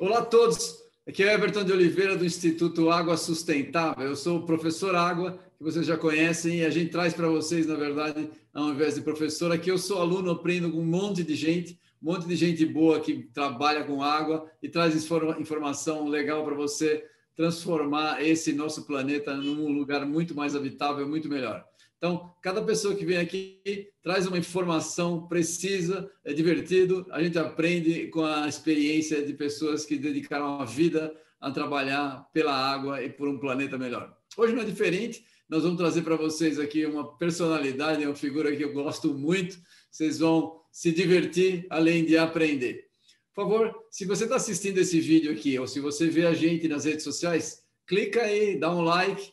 Olá a todos, aqui é Everton de Oliveira do Instituto Água Sustentável. Eu sou o professor Água, que vocês já conhecem, e a gente traz para vocês, na verdade, ao invés de professor, aqui eu sou aluno, aprendo com um monte de gente, um monte de gente boa que trabalha com água e traz informação legal para você transformar esse nosso planeta num lugar muito mais habitável, muito melhor. Então, cada pessoa que vem aqui traz uma informação precisa, é divertido, a gente aprende com a experiência de pessoas que dedicaram a vida a trabalhar pela água e por um planeta melhor. Hoje não é diferente, nós vamos trazer para vocês aqui uma personalidade, uma figura que eu gosto muito, vocês vão se divertir além de aprender. Por favor, se você está assistindo esse vídeo aqui, ou se você vê a gente nas redes sociais, clica aí, dá um like,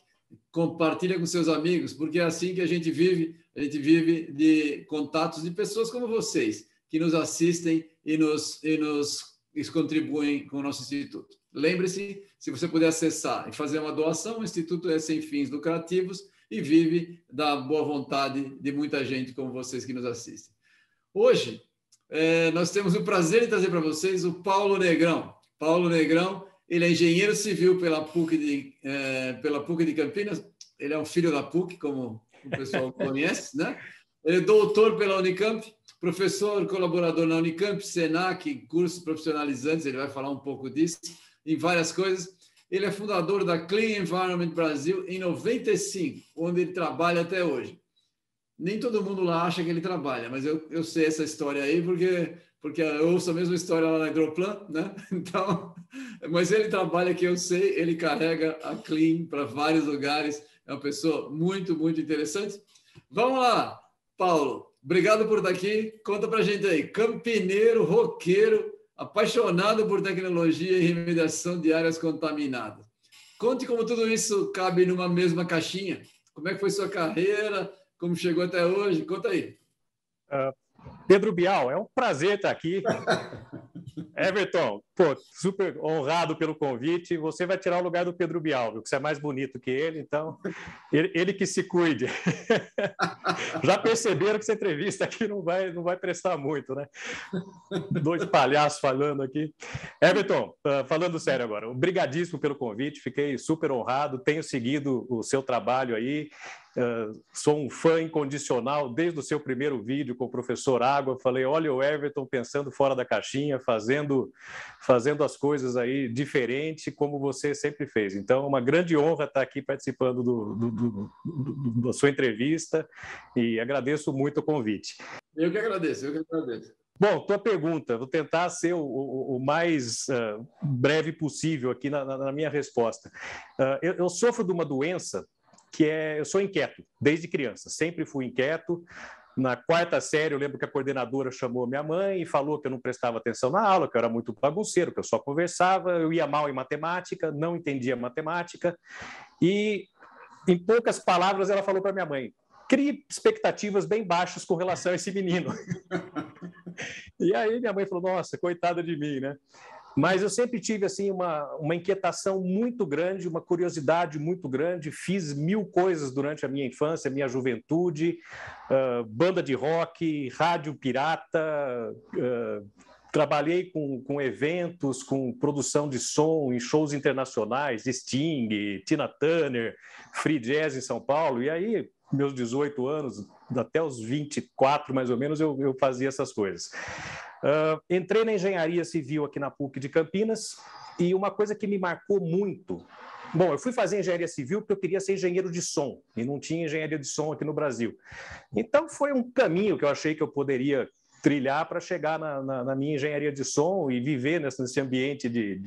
compartilha com seus amigos, porque é assim que a gente vive, a gente vive de contatos de pessoas como vocês, que nos assistem e nos, e nos contribuem com o nosso instituto. Lembre-se, se você puder acessar e fazer uma doação, o instituto é sem fins lucrativos e vive da boa vontade de muita gente como vocês que nos assistem. Hoje, é, nós temos o prazer de trazer para vocês o Paulo Negrão. Paulo Negrão ele é engenheiro civil pela PUC de, é, pela PUC de Campinas. Ele é um filho da PUC, como o pessoal conhece, né? Ele é doutor pela Unicamp, professor colaborador na Unicamp, Senac, cursos profissionalizantes, ele vai falar um pouco disso, em várias coisas. Ele é fundador da Clean Environment Brasil em 95, onde ele trabalha até hoje. Nem todo mundo lá acha que ele trabalha, mas eu, eu sei essa história aí porque porque eu ouço a mesma história lá na Hidroplan, né? Então, mas ele trabalha que eu sei, ele carrega a Clean para vários lugares, é uma pessoa muito, muito interessante. Vamos lá, Paulo, obrigado por estar aqui. Conta para a gente aí, campineiro, roqueiro, apaixonado por tecnologia e remediação de áreas contaminadas. Conte como tudo isso cabe numa mesma caixinha. Como é que foi sua carreira? Como chegou até hoje? Conta aí. Uh, Pedro Bial, é um prazer estar aqui. Everton, pô, super honrado pelo convite. Você vai tirar o lugar do Pedro Bial, que você é mais bonito que ele, então ele, ele que se cuide. Já perceberam que essa entrevista aqui não vai, não vai prestar muito, né? Dois palhaços falando aqui. Everton, uh, falando sério agora, obrigadíssimo pelo convite, fiquei super honrado, tenho seguido o seu trabalho aí sou um fã incondicional desde o seu primeiro vídeo com o professor Água. Falei, olha o Everton pensando fora da caixinha, fazendo, fazendo as coisas aí diferente, como você sempre fez. Então, é uma grande honra estar aqui participando do, do, do, do, da sua entrevista e agradeço muito o convite. Eu que agradeço, eu que agradeço. Bom, tua pergunta, vou tentar ser o, o, o mais uh, breve possível aqui na, na minha resposta. Uh, eu, eu sofro de uma doença que é eu sou inquieto desde criança, sempre fui inquieto. Na quarta série, eu lembro que a coordenadora chamou minha mãe e falou que eu não prestava atenção na aula, que eu era muito bagunceiro, que eu só conversava, eu ia mal em matemática, não entendia matemática. E, em poucas palavras, ela falou para minha mãe: crie expectativas bem baixas com relação a esse menino. e aí minha mãe falou: nossa, coitada de mim, né? Mas eu sempre tive assim uma, uma inquietação muito grande, uma curiosidade muito grande. Fiz mil coisas durante a minha infância, minha juventude, uh, banda de rock, rádio pirata, uh, trabalhei com, com eventos, com produção de som em shows internacionais, Sting, Tina Turner, Free Jazz em São Paulo. E aí, meus 18 anos, até os 24 mais ou menos, eu, eu fazia essas coisas. Uh, entrei na engenharia civil aqui na PUC de Campinas e uma coisa que me marcou muito. Bom, eu fui fazer engenharia civil porque eu queria ser engenheiro de som e não tinha engenharia de som aqui no Brasil. Então foi um caminho que eu achei que eu poderia trilhar para chegar na, na, na, minha engenharia de som e viver nesse, nesse ambiente de,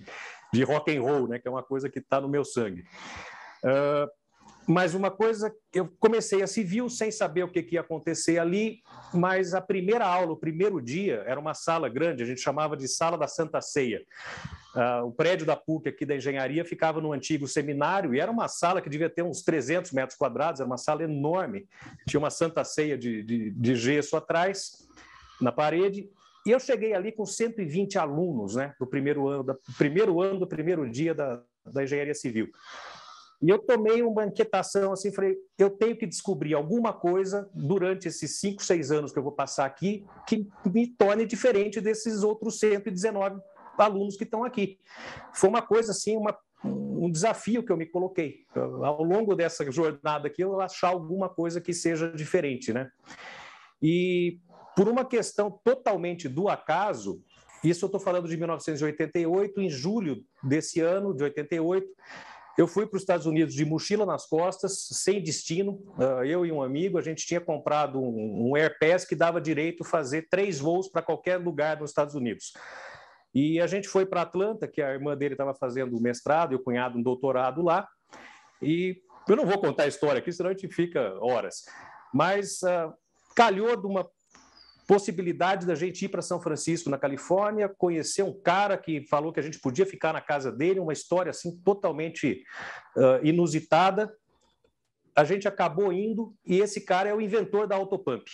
de rock and roll, né, que é uma coisa que está no meu sangue. Uh, mas uma coisa, eu comecei a civil sem saber o que, que ia acontecer ali, mas a primeira aula, o primeiro dia, era uma sala grande, a gente chamava de Sala da Santa Ceia. Uh, o prédio da PUC aqui da engenharia ficava no antigo seminário e era uma sala que devia ter uns 300 metros quadrados, era uma sala enorme. Tinha uma Santa Ceia de, de, de gesso atrás, na parede, e eu cheguei ali com 120 alunos, né, do primeiro ano, do primeiro ano do primeiro dia da, da engenharia civil. E eu tomei uma inquietação assim, falei, eu tenho que descobrir alguma coisa durante esses cinco, seis anos que eu vou passar aqui que me torne diferente desses outros 119 alunos que estão aqui. Foi uma coisa assim, uma, um desafio que eu me coloquei. Ao longo dessa jornada aqui, eu achar alguma coisa que seja diferente, né? E por uma questão totalmente do acaso, isso eu estou falando de 1988, em julho desse ano, de 88, eu fui para os Estados Unidos de mochila nas costas, sem destino. Ah, eu e um amigo, a gente tinha comprado um, um Airpass que dava direito a fazer três voos para qualquer lugar nos Estados Unidos. E a gente foi para Atlanta, que a irmã dele estava fazendo mestrado e o cunhado um doutorado lá. E eu não vou contar a história aqui, senão a gente fica horas. Mas uh, calhou de uma possibilidade da gente ir para São Francisco, na Califórnia, conhecer um cara que falou que a gente podia ficar na casa dele, uma história assim totalmente uh, inusitada. A gente acabou indo e esse cara é o inventor da Autopump.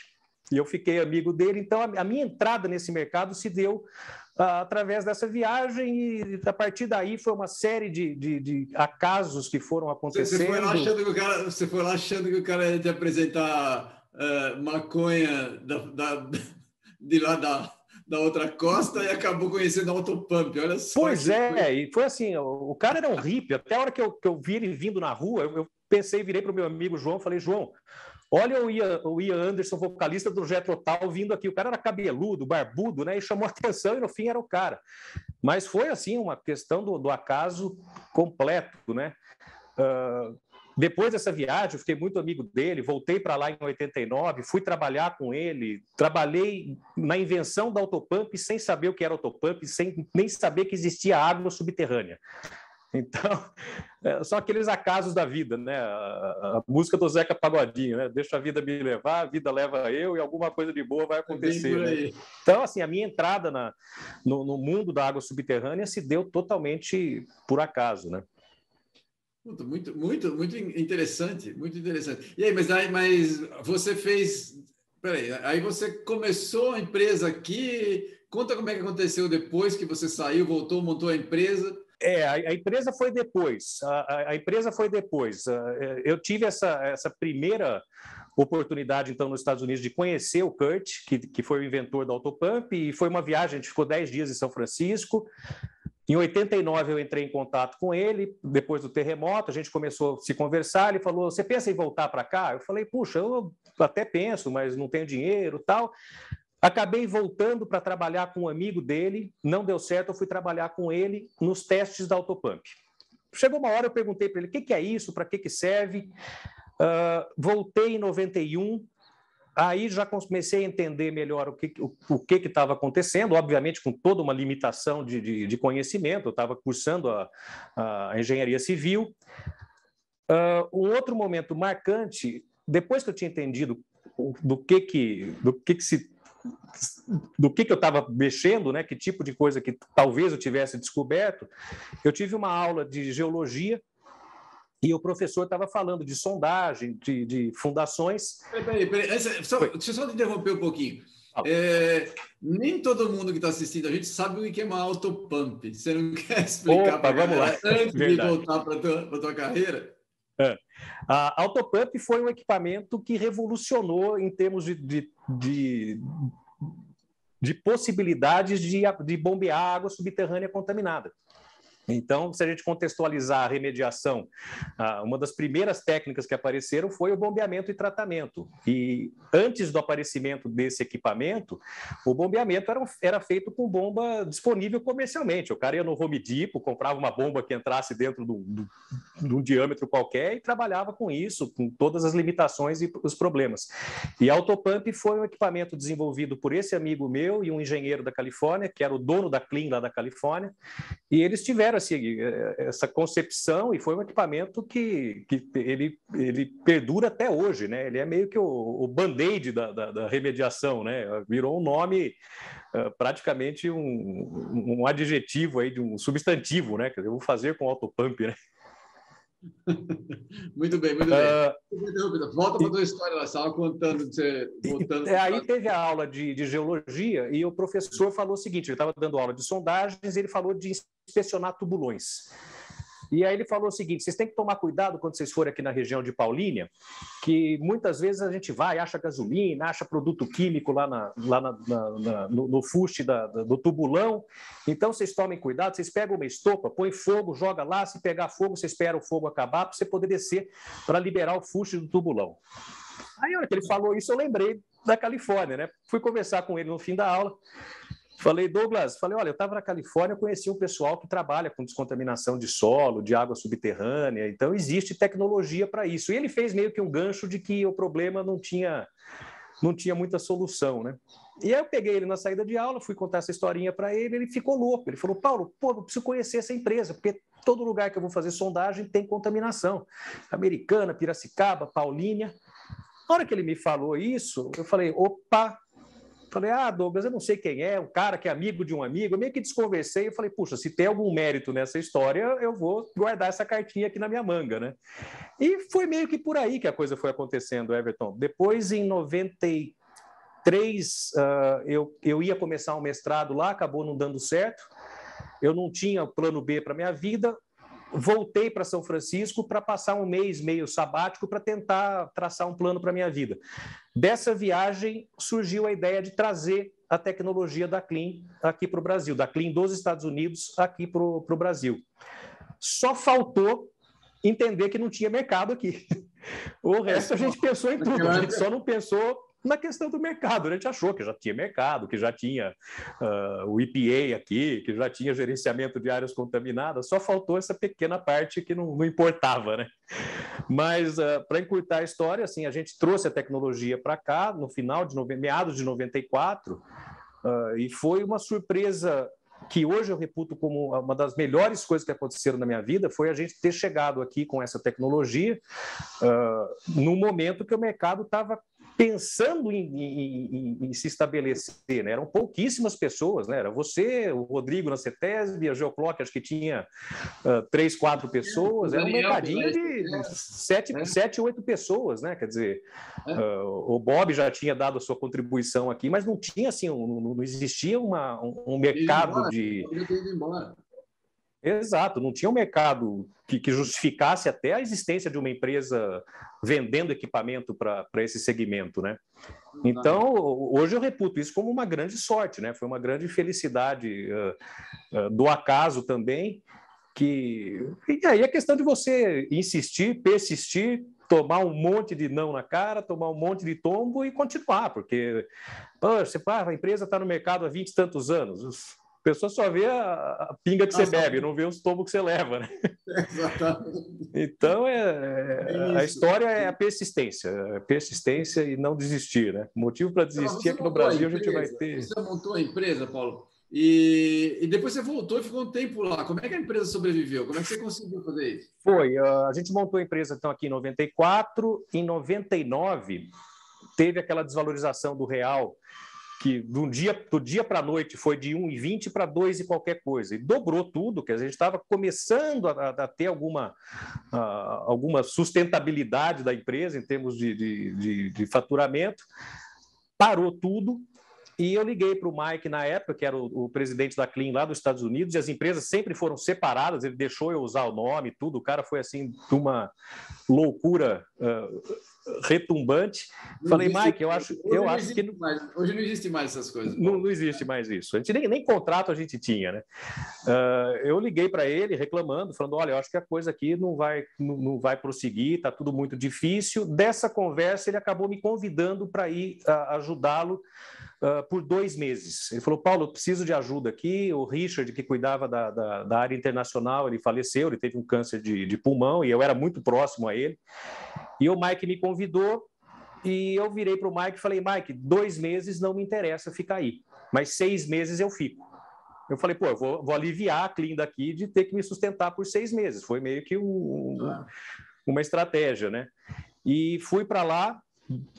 E eu fiquei amigo dele, então a, minha entrada nesse mercado se deu uh, através dessa viagem e a partir daí foi uma série de, de, de acasos que foram acontecendo. Você foi, lá achando que o cara, você foi lá achando que o cara ia te apresentar uh, maconha da, da, de lá da, da outra costa e acabou conhecendo a Autopump, olha só. Pois é, foi. e foi assim, o, o, cara era um hippie, até a hora que eu, que eu vi ele vindo na rua, eu, eu pensei, virei para o meu amigo João, falei, João, olha o Ian, o Ian Anderson, vocalista do Jet Total, vindo aqui, o cara era cabeludo, barbudo, né, e chamou atenção e no fim era o cara. Mas foi, assim, uma questão do, do acaso completo, né, uh, depois dessa viagem, eu fiquei muito amigo dele, voltei para lá em 89, fui trabalhar com ele, trabalhei na invenção da autopump sem saber o que era autopump, sem nem saber que existia água subterrânea. Então, é, são aqueles acasos da vida, né? A, música do Zeca Pagodinho, né? Deixa a vida me levar, a vida leva eu e alguma coisa de boa vai acontecer. Né? Então, assim, a minha entrada na, no, no mundo da água subterrânea se deu totalmente por acaso, né? Muito, muito, muito interessante, muito interessante. E aí, mas, aí, mas você fez. Peraí, aí você começou a empresa aqui. Conta como é que aconteceu depois que você saiu, voltou, montou a empresa. É, a, a empresa foi depois. A, a, a, empresa foi depois. É, eu tive essa, essa primeira oportunidade, então, nos Estados Unidos de conhecer o Kurt, que, que foi o inventor da Autopump, e foi uma viagem, a gente ficou 10 dias em São Francisco. Em 89 eu entrei em contato com ele, depois do terremoto, a gente começou a se conversar, ele falou: "Você pensa em voltar para cá?" Eu falei: "Puxa, eu até penso, mas não tenho dinheiro, tal". Acabei voltando para trabalhar com um amigo dele, não deu certo, eu fui trabalhar com ele nos testes da Autopump. Chegou uma hora, eu perguntei para ele: "O que, que é isso? Para que, que serve?" Uh, voltei em 91, Aí já comecei a entender melhor o que o, o que estava acontecendo, obviamente com toda uma limitação de, de, de conhecimento, eu estava cursando a, a, engenharia civil. Uh, um outro momento marcante, depois que eu tinha entendido do que que, do que, que se do que, que eu estava mexendo, né? Que tipo de coisa que talvez eu tivesse descoberto. Eu tive uma aula de geologia e o professor estava falando de sondagem, de, de fundações. Peraí, peraí, peraí. Só, deixa eu só te interromper um pouquinho. É, nem todo mundo que está assistindo a gente sabe o que é uma autopump. Você não quer explicar para vamos lá. antes Verdade. de voltar para a tua, tua carreira? É. A autopump foi um equipamento que revolucionou em termos de, de, de, de possibilidades de, de bombear água subterrânea contaminada. Então, se a gente contextualizar a remediação, uma das primeiras técnicas que apareceram foi o bombeamento e tratamento. E antes do aparecimento desse equipamento, o bombeamento era, feito com bomba disponível comercialmente. O cara ia no Home Depot, comprava uma bomba que entrasse dentro de um diâmetro qualquer e trabalhava com isso, com todas as limitações e os problemas. E a Autopump foi um equipamento desenvolvido por esse amigo meu e um engenheiro da Califórnia, que era o dono da Clean lá da Califórnia, e eles tiveram assim, é, essa concepção e foi um equipamento que, que ele, ele perdura até hoje, né? Ele é meio que o, o band-aid da, da, da, remediação, né? Virou um nome, uh, praticamente um, um adjetivo aí de um substantivo, né? Quer dizer, eu vou fazer com autopump, né? muito bem, muito bem. Uh, Volta para a tua história, ela estava contando você. Voltando é, aí teve a aula de, de, geologia e o professor falou o seguinte: ele estava dando aula de sondagens e ele falou de inspecionar tubulões. E aí ele falou o seguinte: vocês têm que tomar cuidado quando vocês forem aqui na região de Paulínia, que muitas vezes a gente vai, acha gasolina, acha produto químico lá, na, lá na, na, no, no fuste da, do tubulão. Então vocês tomem cuidado, vocês pegam uma estopa, põe fogo, joga lá, se pegar fogo, você espera o fogo acabar para você poder descer para liberar o fuste do tubulão. Aí, a hora que ele falou isso, eu lembrei da Califórnia, né? Fui conversar com ele no fim da aula. Falei, Douglas, falei, olha, eu estava na Califórnia, conheci um pessoal que trabalha com descontaminação de solo, de água subterrânea, então existe tecnologia para isso. E ele fez meio que um gancho de que o problema não tinha, não tinha muita solução, né? E aí eu peguei ele na saída de aula, fui contar essa historinha para ele, ele ficou louco. Ele falou, Paulo, pô, eu preciso conhecer essa empresa, porque todo lugar que eu vou fazer sondagem tem contaminação. Americana, Piracicaba, Paulínia. Na hora que ele me falou isso, eu falei, opa, Falei, ah, Douglas, eu não sei quem é, um cara que é amigo de um amigo. Eu meio que desconversei e falei, puxa, se tem algum mérito nessa história, eu vou guardar essa cartinha aqui na minha manga, né? E foi meio que por aí que a coisa foi acontecendo, Everton. Depois, em 93, uh, eu, eu ia começar um mestrado lá, acabou não dando certo. Eu não tinha plano B para minha vida voltei para São Francisco para passar um mês meio sabático para tentar traçar um plano para minha vida. Dessa viagem surgiu a ideia de trazer a tecnologia da Clean aqui para o Brasil, da Clean dos Estados Unidos aqui para o Brasil. Só faltou entender que não tinha mercado aqui. O resto a gente pensou em tudo, a gente só não pensou na questão do mercado. A gente achou que já tinha mercado, que já tinha uh, o EPA aqui, que já tinha gerenciamento de áreas contaminadas, só faltou essa pequena parte que não, não importava, né? Mas, uh, ah, para encurtar a história, assim, a gente trouxe a tecnologia para cá no final de meados de 94, uh, ah, e foi uma surpresa que hoje eu reputo como uma das melhores coisas que aconteceram na minha vida foi a gente ter chegado aqui com essa tecnologia uh, no momento que o mercado estava pensando em, em, em, se estabelecer, né? Eram pouquíssimas pessoas, né? Era você, o Rodrigo na CETESB, a Geoclock, acho que tinha uh, três, quatro pessoas, era um mercadinho de sete, é. sete, oito pessoas, né? Quer dizer, uh, o Bob já tinha dado a sua contribuição aqui, mas não tinha assim, um, não existia uma, um, um mercado de. Exato, não tinha um mercado que, que, justificasse até a existência de uma empresa vendendo equipamento para esse segmento, né? Então, hoje eu reputo isso como uma grande sorte, né? Foi uma grande felicidade uh, uh, do acaso também, que... E aí é questão de você insistir, persistir, tomar um monte de não na cara, tomar um monte de tombo e continuar, porque pô, você, pá, a empresa está no mercado há 20 e tantos anos, a pessoa só vê a, a pinga que Nossa, você bebe, não vê os tombos que você leva, né? Exatamente. Então, é, é a história é a persistência, a persistência e não desistir, né? O motivo para desistir é que no Brasil a, a, gente vai ter... Você montou a empresa, Paulo, e, e, depois você voltou e ficou um tempo lá. Como é que a empresa sobreviveu? Como é que você conseguiu fazer isso? Foi, a gente montou a empresa então aqui em 94, em 99 teve aquela desvalorização do real que do dia, do dia para a noite foi de 1,20 para 2 e qualquer coisa, e dobrou tudo, que a gente estava começando a, a, ter alguma, a, alguma sustentabilidade da empresa em termos de, de, de, de faturamento, parou tudo, e eu liguei para o Mike na época, que era o, o, presidente da Clean lá dos Estados Unidos, e as empresas sempre foram separadas, ele deixou eu usar o nome, tudo, o cara foi assim, de uma loucura uh, retumbante. Não Falei, existe, Mike, eu acho, eu acho que. Mais, hoje não existe mais essas coisas. Não, não, existe mais isso. A gente nem, nem contrato a gente tinha, né? Uh, eu liguei para ele reclamando, falando: olha, eu acho que a coisa aqui não vai, não, não vai prosseguir, está tudo muito difícil. Dessa conversa, ele acabou me convidando para ir uh, ajudá-lo uh, por dois meses. Ele falou, Paulo, eu preciso de ajuda aqui. O Richard, que cuidava da, da, da área internacional, ele faleceu, ele teve um câncer de, de pulmão e eu era muito próximo a ele. E o Mike me convidou e eu virei para o Mike e falei, Mike, dois meses não me interessa ficar aí, mas seis meses eu fico. Eu falei, pô, eu vou, vou aliviar a Clean daqui de ter que me sustentar por seis meses. Foi meio que um, um, uma estratégia, né? E fui para lá,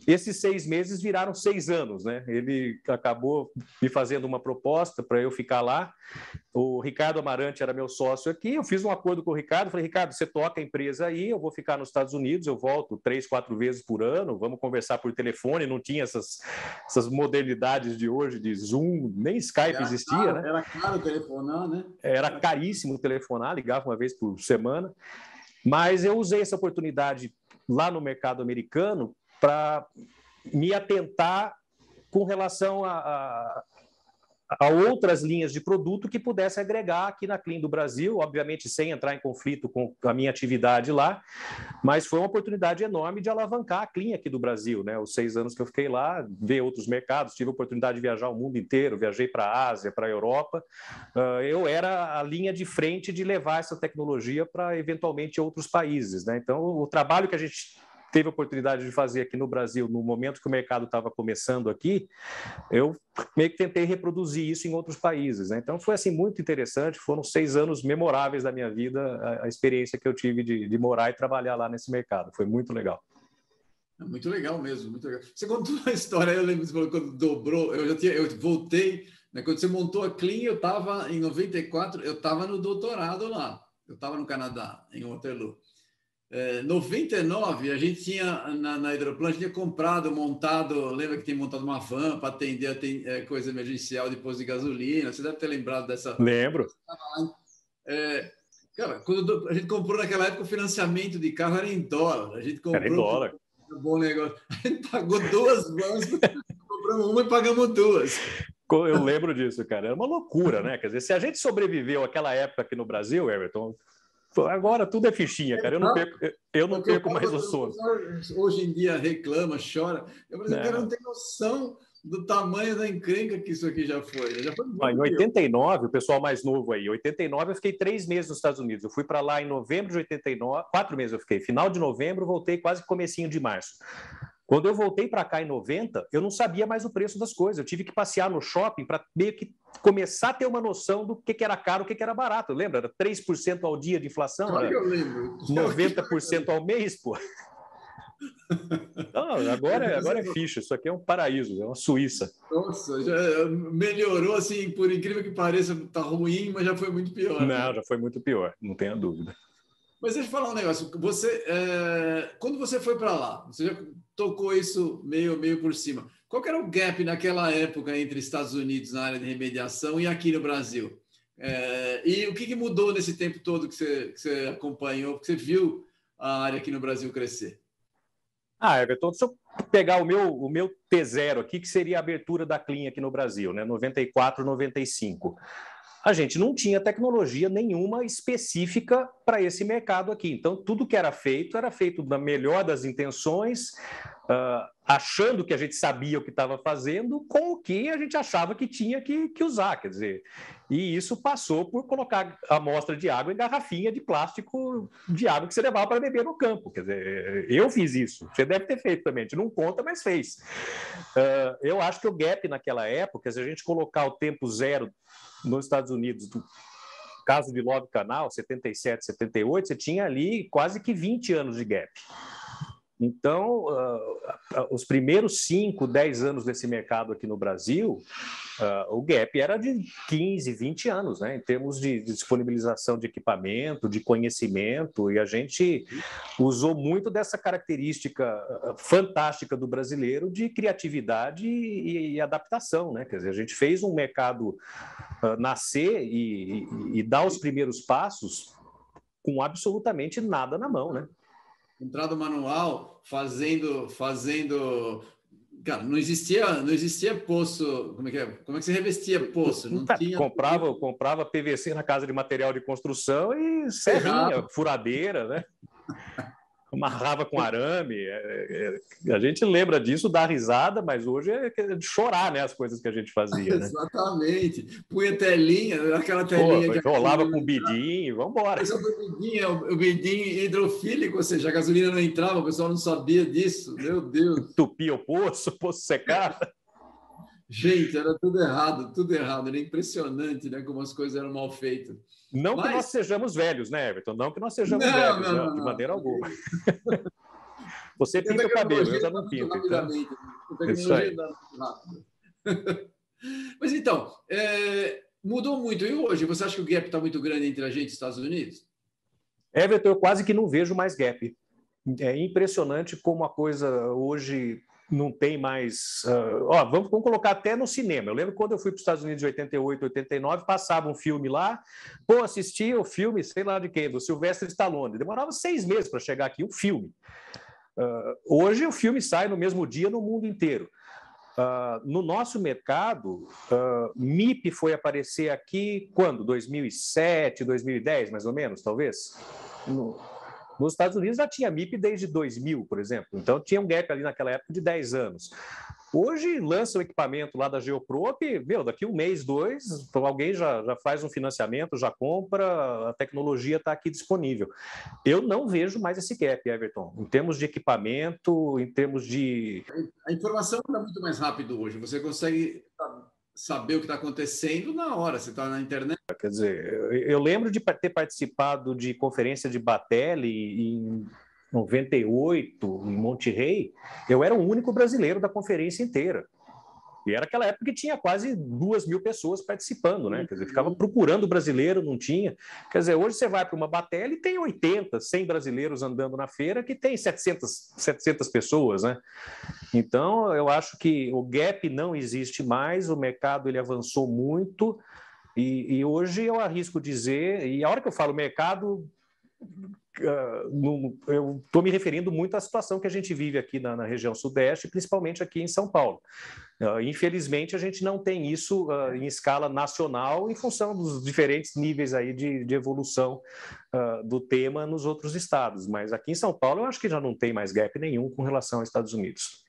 esses seis meses viraram seis anos, né? Ele acabou me fazendo uma proposta para eu ficar lá. O Ricardo Amarante era meu sócio aqui. Eu fiz um acordo com o Ricardo. Falei, Ricardo, você toca a empresa aí, eu vou ficar nos Estados Unidos, eu volto três, quatro vezes por ano, vamos conversar por telefone. Não tinha essas, essas modernidades de hoje, de Zoom, nem Skype era existia, caro, né? Era caro telefonar, né? Era caríssimo telefonar, ligava uma vez por semana. Mas eu usei essa oportunidade lá no mercado americano para me atentar com relação a, a, a, outras linhas de produto que pudesse agregar aqui na Clean do Brasil, obviamente sem entrar em conflito com a minha atividade lá, mas foi uma oportunidade enorme de alavancar a Clean aqui do Brasil, né? Os seis anos que eu fiquei lá, ver outros mercados, tive a oportunidade de viajar o mundo inteiro, viajei para a Ásia, para a Europa, uh, eu era a linha de frente de levar essa tecnologia para eventualmente outros países, né? Então o trabalho que a gente teve a oportunidade de fazer aqui no Brasil, no momento que o mercado estava começando aqui, eu meio que tentei reproduzir isso em outros países. Né? Então foi assim muito interessante, foram seis anos memoráveis da minha vida, a, a experiência que eu tive de, de morar e trabalhar lá nesse mercado. Foi muito legal. É muito legal mesmo, muito legal. Você contou uma história, eu lembro quando dobrou, eu já tinha, eu voltei, né, quando você montou a Clean, eu estava em 94, eu estava no doutorado lá, eu estava no Canadá, em Waterloo. É, 99, a gente tinha na, na Hidroplan, a gente tinha comprado, montado, lembra que tinha montado uma van para atender a é, coisa emergencial de posto de gasolina. Você deve ter lembrado dessa. Lembro. É, cara, quando a gente comprou naquela época, o financiamento de carro era em dólar. A gente comprou. Era em dólar. Um bom negócio. A gente pagou duas vans, compramos uma e pagamos duas. Eu lembro disso, cara. Era uma loucura, né? Quer dizer, se a gente sobreviveu àquela época aqui no Brasil, Everton, Agora tudo é fichinha, cara. Eu não perco, eu não perco mais o sono. Hoje em dia reclama, chora. Eu assim, cara não tem noção do tamanho da encrenca que isso aqui já foi. Já foi ah, em 89, o pessoal mais novo aí, 89 eu fiquei três meses nos Estados Unidos. Eu fui para lá em novembro de 89, quatro meses eu fiquei. Final de novembro, voltei quase comecinho de março. Quando eu voltei para cá em 90, eu não sabia mais o preço das coisas. Eu tive que passear no shopping para meio que começar a ter uma noção do que, que era caro, o que, que era barato. Lembra? Era 3% ao dia de inflação? Claro que eu lembro. 90% ao mês, pô. Não, agora, agora é ficha. Isso aqui é um paraíso, é uma Suíça. Nossa, já melhorou assim, por incrível que pareça, tá ruim, mas já foi muito pior. Não, né? já foi muito pior, não tenha dúvida. Mas deixa eu falar um negócio. Você, é... quando você foi para lá, você já tocou isso meio, meio por cima. Qual era o gap naquela época entre Estados Unidos na área de remediação e aqui no Brasil? É, e o que, que, mudou nesse tempo todo que você, que você acompanhou, que você viu a área aqui no Brasil crescer? Ah, Everton, se eu pegar o meu, o meu T0 aqui, que seria a abertura da Clean aqui no Brasil, né? 94, 95 a gente não tinha tecnologia nenhuma específica para esse mercado aqui. Então, tudo que era feito era feito na melhor das intenções, uh, achando que a gente sabia o que estava fazendo, com o que a gente achava que tinha que, que, usar. Quer dizer, e isso passou por colocar a amostra de água em garrafinha de plástico de água que você levava para beber no campo. Quer dizer, eu fiz isso. Você deve ter feito também. A gente não conta, mas fez. Uh, eu acho que o gap naquela época, se a gente colocar o tempo zero nos Estados Unidos, do caso de Love Canal, 77, 78, você tinha ali quase que 20 anos de gap. Então, uh, os primeiros 5, 10 anos desse mercado aqui no Brasil, uh, o gap era de 15, 20 anos, né? em termos de, disponibilização de equipamento, de conhecimento, e a gente usou muito dessa característica fantástica do brasileiro de criatividade e, e adaptação. Né? Quer dizer, a gente fez um mercado uh, nascer e, e, e dar os primeiros passos com absolutamente nada na mão, né? Entrada manual, fazendo, fazendo Cara, não existia, não existia poço. Como é que é? Como é que você revestia poço? Não tinha. Comprava, comprava PVC na casa de material de construção e serrinha, furadeira, né? amarrava com arame. É, é, a gente lembra disso, dá risada, mas hoje é de chorar, né? As coisas que a gente fazia. Né? Exatamente. Punha telinha, aquela telinha. Pô, rolava com bidinho, vamos embora. O bidinho, o bidinho hidrofílico, ou seja, a gasolina não entrava, o pessoal não sabia disso. Meu Deus. Tupia o poço, poço secado. Gente, era tudo errado, tudo errado. Era impressionante né, como as coisas eram mal feitas. Não Mas... que nós sejamos velhos, né, Everton? Não que nós sejamos não, velhos, não, não, de maneira alguma. Você pinta o cabelo, eu já não pinto. Então... Isso aí. Mas então, é, mudou muito. E hoje, você acha que o gap está muito grande entre a gente e os Estados Unidos? Everton, eu quase que não vejo mais gap. É impressionante como a coisa hoje não tem mais. Uh, ó, vamos, vamos, colocar até no cinema. Eu lembro quando eu fui para os Estados Unidos em 88, 89, passava um filme lá, pô, assistia o filme, sei lá de quem, do Sylvester Stallone. Demorava seis meses para chegar aqui, um filme. Uh, hoje o filme sai no mesmo dia no mundo inteiro. Uh, no nosso mercado, MIP foi aparecer aqui quando? 2007, 2010, mais ou menos, talvez? No, nos Estados Unidos já tinha MIP desde 2000, por exemplo. Então tinha um gap ali naquela época de 10 anos. Hoje lança o equipamento lá da Geoprop, meu, daqui um mês, dois, alguém já, já faz um financiamento, já compra, a tecnologia está aqui disponível. Eu não vejo mais esse gap, Everton, em termos de equipamento, em termos de. A informação está muito mais rápido hoje. Você consegue saber o que está acontecendo na hora, você está na internet. Quer dizer, eu lembro de ter participado de conferência de Batelli em 98, em Monterrey, eu era o único brasileiro da conferência inteira. E era aquela época que tinha quase duas mil pessoas participando, né? Quer dizer, ficava procurando brasileiro, não tinha. Quer dizer, hoje você vai para uma Batel e tem 80, 100 brasileiros andando na feira que tem 700, 700 pessoas, né? Então, eu acho que o gap não existe mais, o mercado ele avançou muito e, e hoje eu arrisco dizer, e a hora que eu falo mercado, eu estou me referindo muito à situação que a gente vive aqui na, na região sudeste, principalmente aqui em São Paulo. Uh, infelizmente, a gente não tem isso uh, em escala nacional, em função dos diferentes níveis aí de, de evolução do tema nos outros estados. Mas aqui em São Paulo, eu acho que já não tem mais gap nenhum com relação aos Estados Unidos.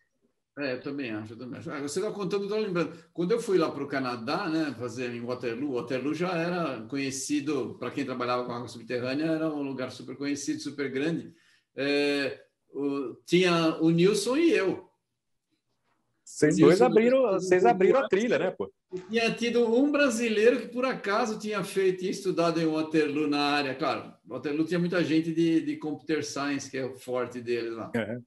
É, eu também acho, eu também acho. Ah, você está contando, estou lembrando. Quando eu fui lá para o Canadá, né, fazer em Waterloo, Waterloo já era conhecido, para quem trabalhava com água subterrânea, era um lugar super conhecido, super grande. É, o, tinha o Nilson e eu. Vocês dois abriram, vocês abriram a trilha, né, pô? Tinha tido um brasileiro que, por acaso, tinha feito, tinha estudado em Waterloo na área. Claro, Waterloo tinha muita gente de, de computer science, que é o forte deles lá. Uhum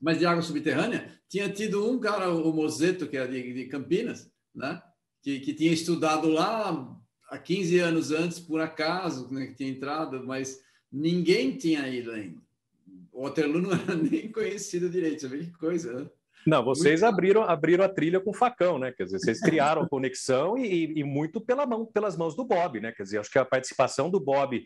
mas de água subterrânea, tinha tido um cara, o Mozeto, que é de, de Campinas, né? que, que tinha estudado lá há 15 anos antes, por acaso, né? que tinha entrado, mas ninguém tinha ido ainda. Waterloo não era nem conhecido direito, você vê que coisa, né? Não, vocês abriram, abriram a trilha com facão, né? Quer dizer, vocês criaram a conexão e, e, muito pela mão, pelas mãos do Bob, né? Quer dizer, acho que a participação do Bob,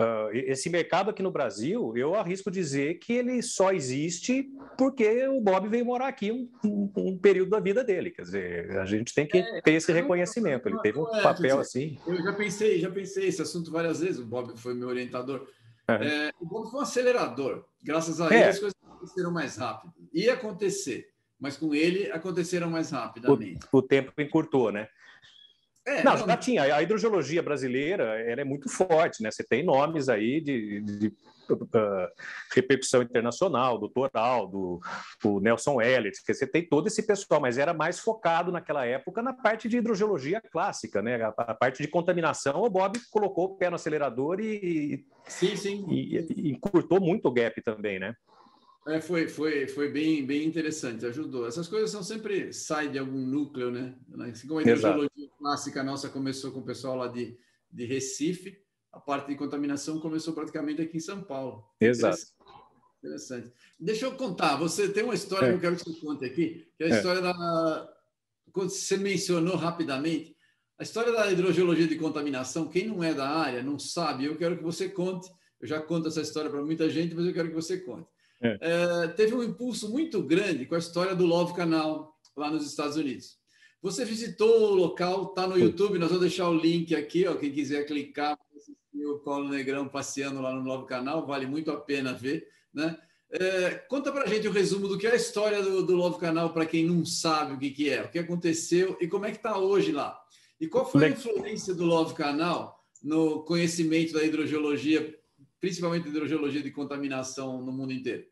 uh, esse mercado aqui no Brasil, eu arrisco dizer que ele só existe porque o Bob veio morar aqui um, um, um período da vida dele. Quer dizer, a gente tem que é, ter esse reconhecimento. Ele teve um é, papel assim. Eu já pensei, já pensei esse assunto várias vezes. O Bob foi meu orientador. É. o Bob foi um acelerador. Graças a é. ele, as coisas aconteceram mais rápido. Ia acontecer, mas com ele aconteceram mais rapidamente. O, o tempo encurtou, né? É, não, já tinha. A hidrogeologia brasileira ela é muito forte, né? Você tem nomes aí de, de uh, repercussão internacional, do Toral, do, do Nelson Elliott, que você tem todo esse pessoal, mas era mais focado naquela época na parte de hidrogeologia clássica, né? A, a parte de contaminação, o Bob colocou o pé no acelerador e, sim, sim. e, e encurtou muito o gap também, né? É, foi, foi, foi bem, bem interessante, ajudou. Essas coisas são sempre saem de algum núcleo, né? Assim como a ideologia clássica nossa começou com o pessoal lá de, de Recife, a parte de contaminação começou praticamente aqui em São Paulo. Exato. Interessante. Deixa eu contar, você tem uma história é. que eu quero que você conte aqui, que é a é. história da. Quando você mencionou rapidamente, a história da hidrogeologia de contaminação, quem não é da área, não sabe, eu quero que você conte. Eu já conto essa história para muita gente, mas eu quero que você conte. É. É, teve um impulso muito grande com a história do Love Canal lá nos Estados Unidos. Você visitou o local, está no YouTube, nós vamos deixar o link aqui, ó, quem quiser clicar para assistir o Paulo Negrão passeando lá no Love Canal, vale muito a pena ver. Né? É, conta para a gente o resumo do que é a história do, do Love Canal para quem não sabe o que, que é, o que aconteceu e como é que está hoje lá. E qual foi a influência do Love Canal no conhecimento da hidrogeologia, principalmente da hidrogeologia de contaminação no mundo inteiro?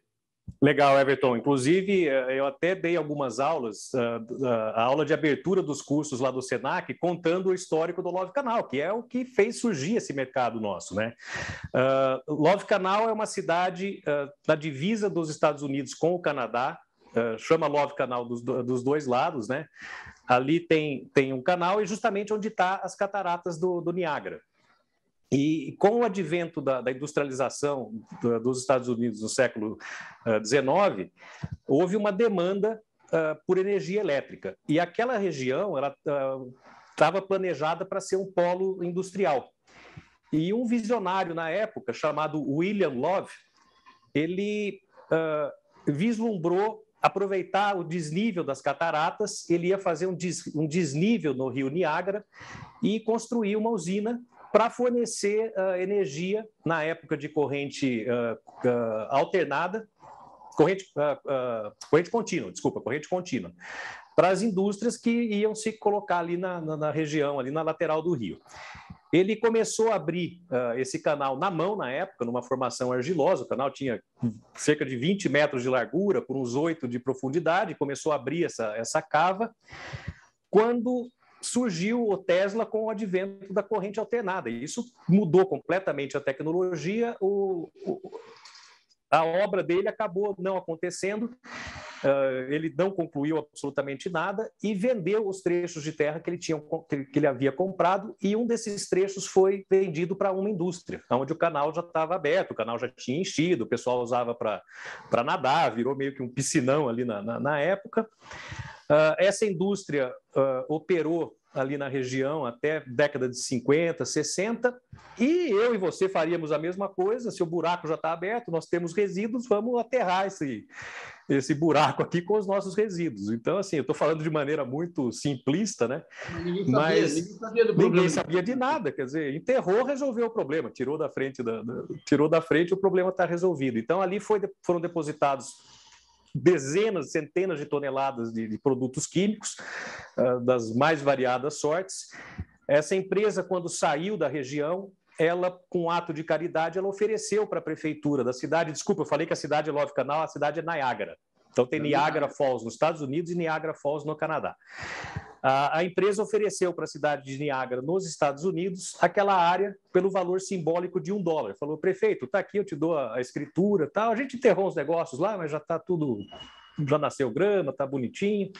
Legal, Everton. Inclusive, eh, eu até dei algumas aulas, eh, a aula de abertura dos cursos lá do Senac, contando o histórico do Love Canal, que é o que fez surgir esse mercado nosso, né? Uh, Love Canal é uma cidade na divisa dos Estados Unidos com o Canadá, chama Love Canal dos, dos dois lados, né? Ali tem, tem um canal e justamente onde está as cataratas do, do Niágara. E com o advento da, da industrialização dos Estados Unidos no século XIX, uh, houve uma demanda uh, por energia elétrica. E aquela região ela estava planejada para ser um polo industrial. E um visionário na época, chamado William Love, ele vislumbrou aproveitar o desnível das cataratas, ele ia fazer um, um desnível no rio Niágara e construir uma usina para fornecer uh, energia na época de corrente uh, uh, alternada, corrente, corrente contínua, desculpa, corrente contínua, para as indústrias que iam se colocar ali na, na, na, região, ali na lateral do rio. Ele começou a abrir esse canal na mão na época, numa formação argilosa. O canal tinha cerca de 20 metros de largura, por uns 8 de profundidade. Começou a abrir essa, essa cava. Quando surgiu o Tesla com o advento da corrente alternada. E isso mudou completamente a tecnologia. O, o, a obra dele acabou não acontecendo, uh, ele não concluiu absolutamente nada e vendeu os trechos de terra que ele, tinha, que ele havia comprado, e um desses trechos foi vendido para uma indústria, onde o canal já estava aberto, o canal já tinha enchido, o pessoal usava para nadar, virou meio que um piscinão ali na, na, na época. Uh, essa indústria uh, operou ali na região até década de 50, 60, e eu e você faríamos a mesma coisa, se o buraco já está aberto, nós temos resíduos, vamos aterrar esse, esse buraco aqui com os nossos resíduos. Então, assim, eu estou falando de maneira muito simplista, né? Ninguém sabia, Mas ninguém sabia, ninguém sabia de nada, quer dizer, enterrou, resolveu o problema, tirou da frente, da, da tirou da frente, o problema está resolvido. Então, ali foi, foram depositados dezenas, centenas de toneladas de, de produtos químicos uh, das mais variadas sortes. Essa empresa, quando saiu da região, ela, com ato de caridade, ela ofereceu para a prefeitura da cidade. Desculpa, eu falei que a cidade é Love Canal, a cidade é Niagara. Então tem Niagara Falls nos Estados Unidos e Niagara Falls no Canadá. A, empresa ofereceu para a cidade de Niagara, nos Estados Unidos, aquela área pelo valor simbólico de um dólar. Falou, prefeito, está aqui, eu te dou a, escritura, tal. A gente enterrou os negócios lá, mas já está tudo, já nasceu grama, está bonitinho.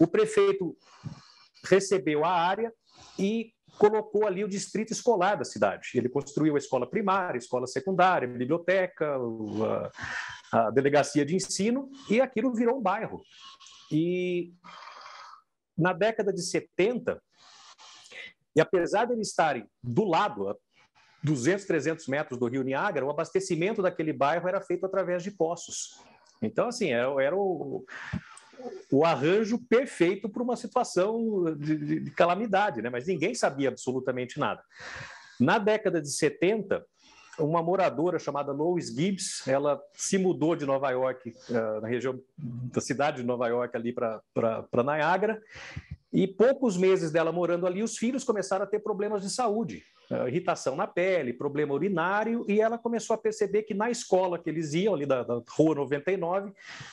O prefeito recebeu a área e colocou ali o distrito escolar da cidade. Ele construiu a escola primária, a escola secundária, a biblioteca, a, delegacia de ensino, e aquilo virou um bairro. E na década de 70, e apesar de eles estarem do lado, a 200, 300 metros do rio Niágara, o abastecimento daquele bairro era feito através de poços. Então, assim, era, era o, o arranjo perfeito para uma situação de, de, de, calamidade, né? mas ninguém sabia absolutamente nada. Na década de 70, uma moradora chamada Lois Gibbs, ela se mudou de Nova York, uh, na região da cidade de Nova York, ali para Niagara, e poucos meses dela morando ali, os filhos começaram a ter problemas de saúde, uh, irritação na pele, problema urinário, e ela começou a perceber que na escola que eles iam, ali da, da Rua 99,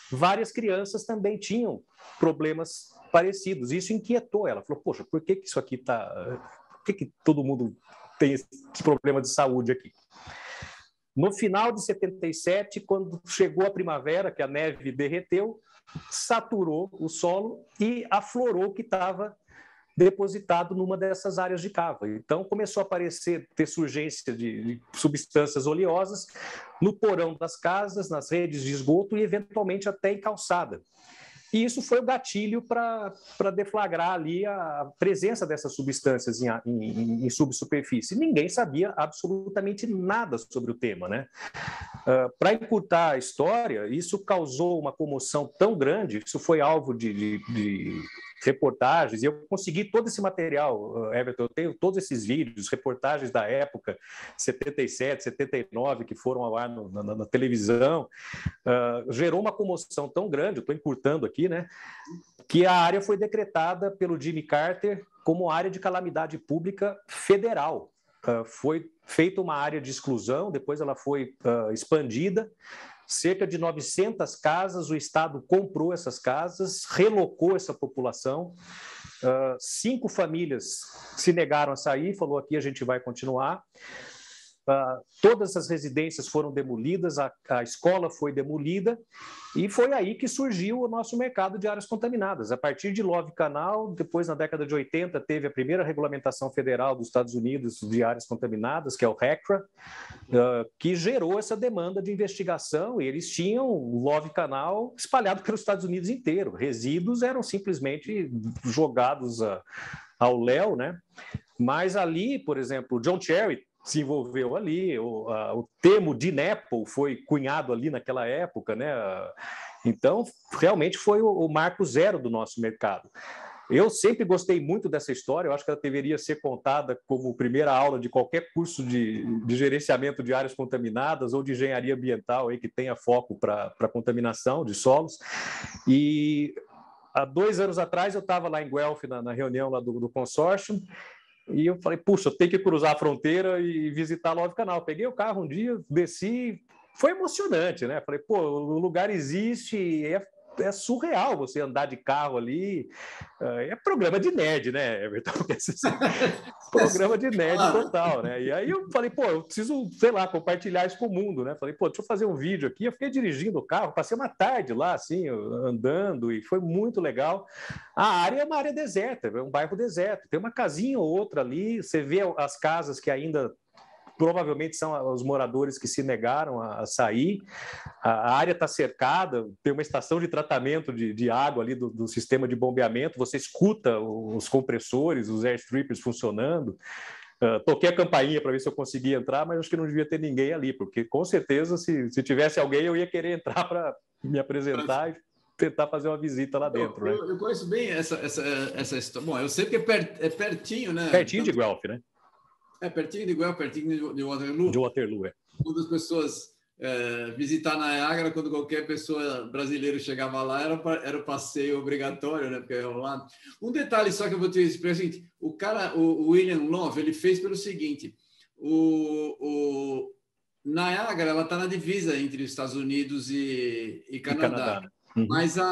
várias crianças também tinham problemas parecidos. Isso inquietou ela. Falou, poxa, por que, que isso aqui está... Por que, que todo mundo tem esse problema de saúde aqui? No final de 77, quando chegou a primavera, que a neve derreteu, saturou o solo e aflorou o que estava depositado numa dessas áreas de cava. Então começou a aparecer, ter surgência de, substâncias oleosas no porão das casas, nas redes de esgoto e eventualmente até em calçada. E isso foi o gatilho para deflagrar ali a presença dessas substâncias em, em, em, subsuperfície. Ninguém sabia absolutamente nada sobre o tema. Né? Uh, para encurtar a história, isso causou uma comoção tão grande, isso foi alvo de, de, de reportagens, e eu consegui todo esse material, Everton, eu tenho todos esses vídeos, reportagens da época, 77, 79, que foram ar no, na, na, televisão, uh, gerou uma comoção tão grande, eu estou encurtando aqui, né, que a área foi decretada pelo Jimmy Carter como área de calamidade pública federal. Uh, foi feita uma área de exclusão, depois ela foi uh, expandida, cerca de 900 casas, o Estado comprou essas casas, relocou essa população. Uh, cinco famílias se negaram a sair, falou aqui a gente vai continuar. Uh, todas as residências foram demolidas, a, a, escola foi demolida, e foi aí que surgiu o nosso mercado de áreas contaminadas. A partir de Love Canal, depois, na década de 80, teve a primeira regulamentação federal dos Estados Unidos de áreas contaminadas, que é o RECRA, uh, que gerou essa demanda de investigação, e eles tinham o Love Canal espalhado pelos Estados Unidos inteiro. Resíduos eram simplesmente jogados a, ao léu, né? Mas ali, por exemplo, John Cherry se envolveu ali, o, a, o termo de Apple foi cunhado ali naquela época, né? Então, realmente foi o, o marco zero do nosso mercado. Eu sempre gostei muito dessa história, eu acho que ela deveria ser contada como primeira aula de qualquer curso de, de gerenciamento de áreas contaminadas ou de engenharia ambiental aí que tenha foco para contaminação de solos. E há dois anos atrás eu estava lá em Guelph, na, na reunião lá do, do consórcio, e eu falei, puxa, eu tenho que cruzar a fronteira e visitar Love Canal. Peguei o carro um dia, desci, foi emocionante, né? Falei, pô, o lugar existe, é é surreal você andar de carro ali. É programa de nerd, né, Everton? programa de nerd total, né? E aí eu falei, pô, eu preciso, sei lá, compartilhar isso com o mundo, né? Falei, pô, deixa eu fazer um vídeo aqui. Eu fiquei dirigindo o carro, passei uma tarde lá, assim, andando, e foi muito legal. A área é uma área deserta, é um bairro deserto. Tem uma casinha ou outra ali, você vê as casas que ainda provavelmente são os moradores que se negaram a, sair. A área está cercada, tem uma estação de tratamento de, de água ali do, do, sistema de bombeamento, você escuta os compressores, os airstrippers funcionando. Uh, toquei a campainha para ver se eu conseguia entrar, mas acho que não devia ter ninguém ali, porque com certeza, se, se tivesse alguém, eu ia querer entrar para me apresentar e tentar fazer uma visita lá dentro. Eu, né? eu, conheço bem essa, essa, essa história. Bom, eu sei que é, per, é pertinho, né? Pertinho de Guelph, né? É pertinho de Guelph, pertinho de Waterloo. De Waterloo, é. Quando as pessoas é, visitar Niagara, quando qualquer pessoa brasileira chegava lá, era, era o passeio obrigatório, né? Porque era lá. Um detalhe só que eu vou te dizer é o seguinte: o cara, o William Love, ele fez pelo seguinte: o, o Niagara, ela está na divisa entre os Estados Unidos e, e Canadá. E Canadá. Né? Uhum. Mas a,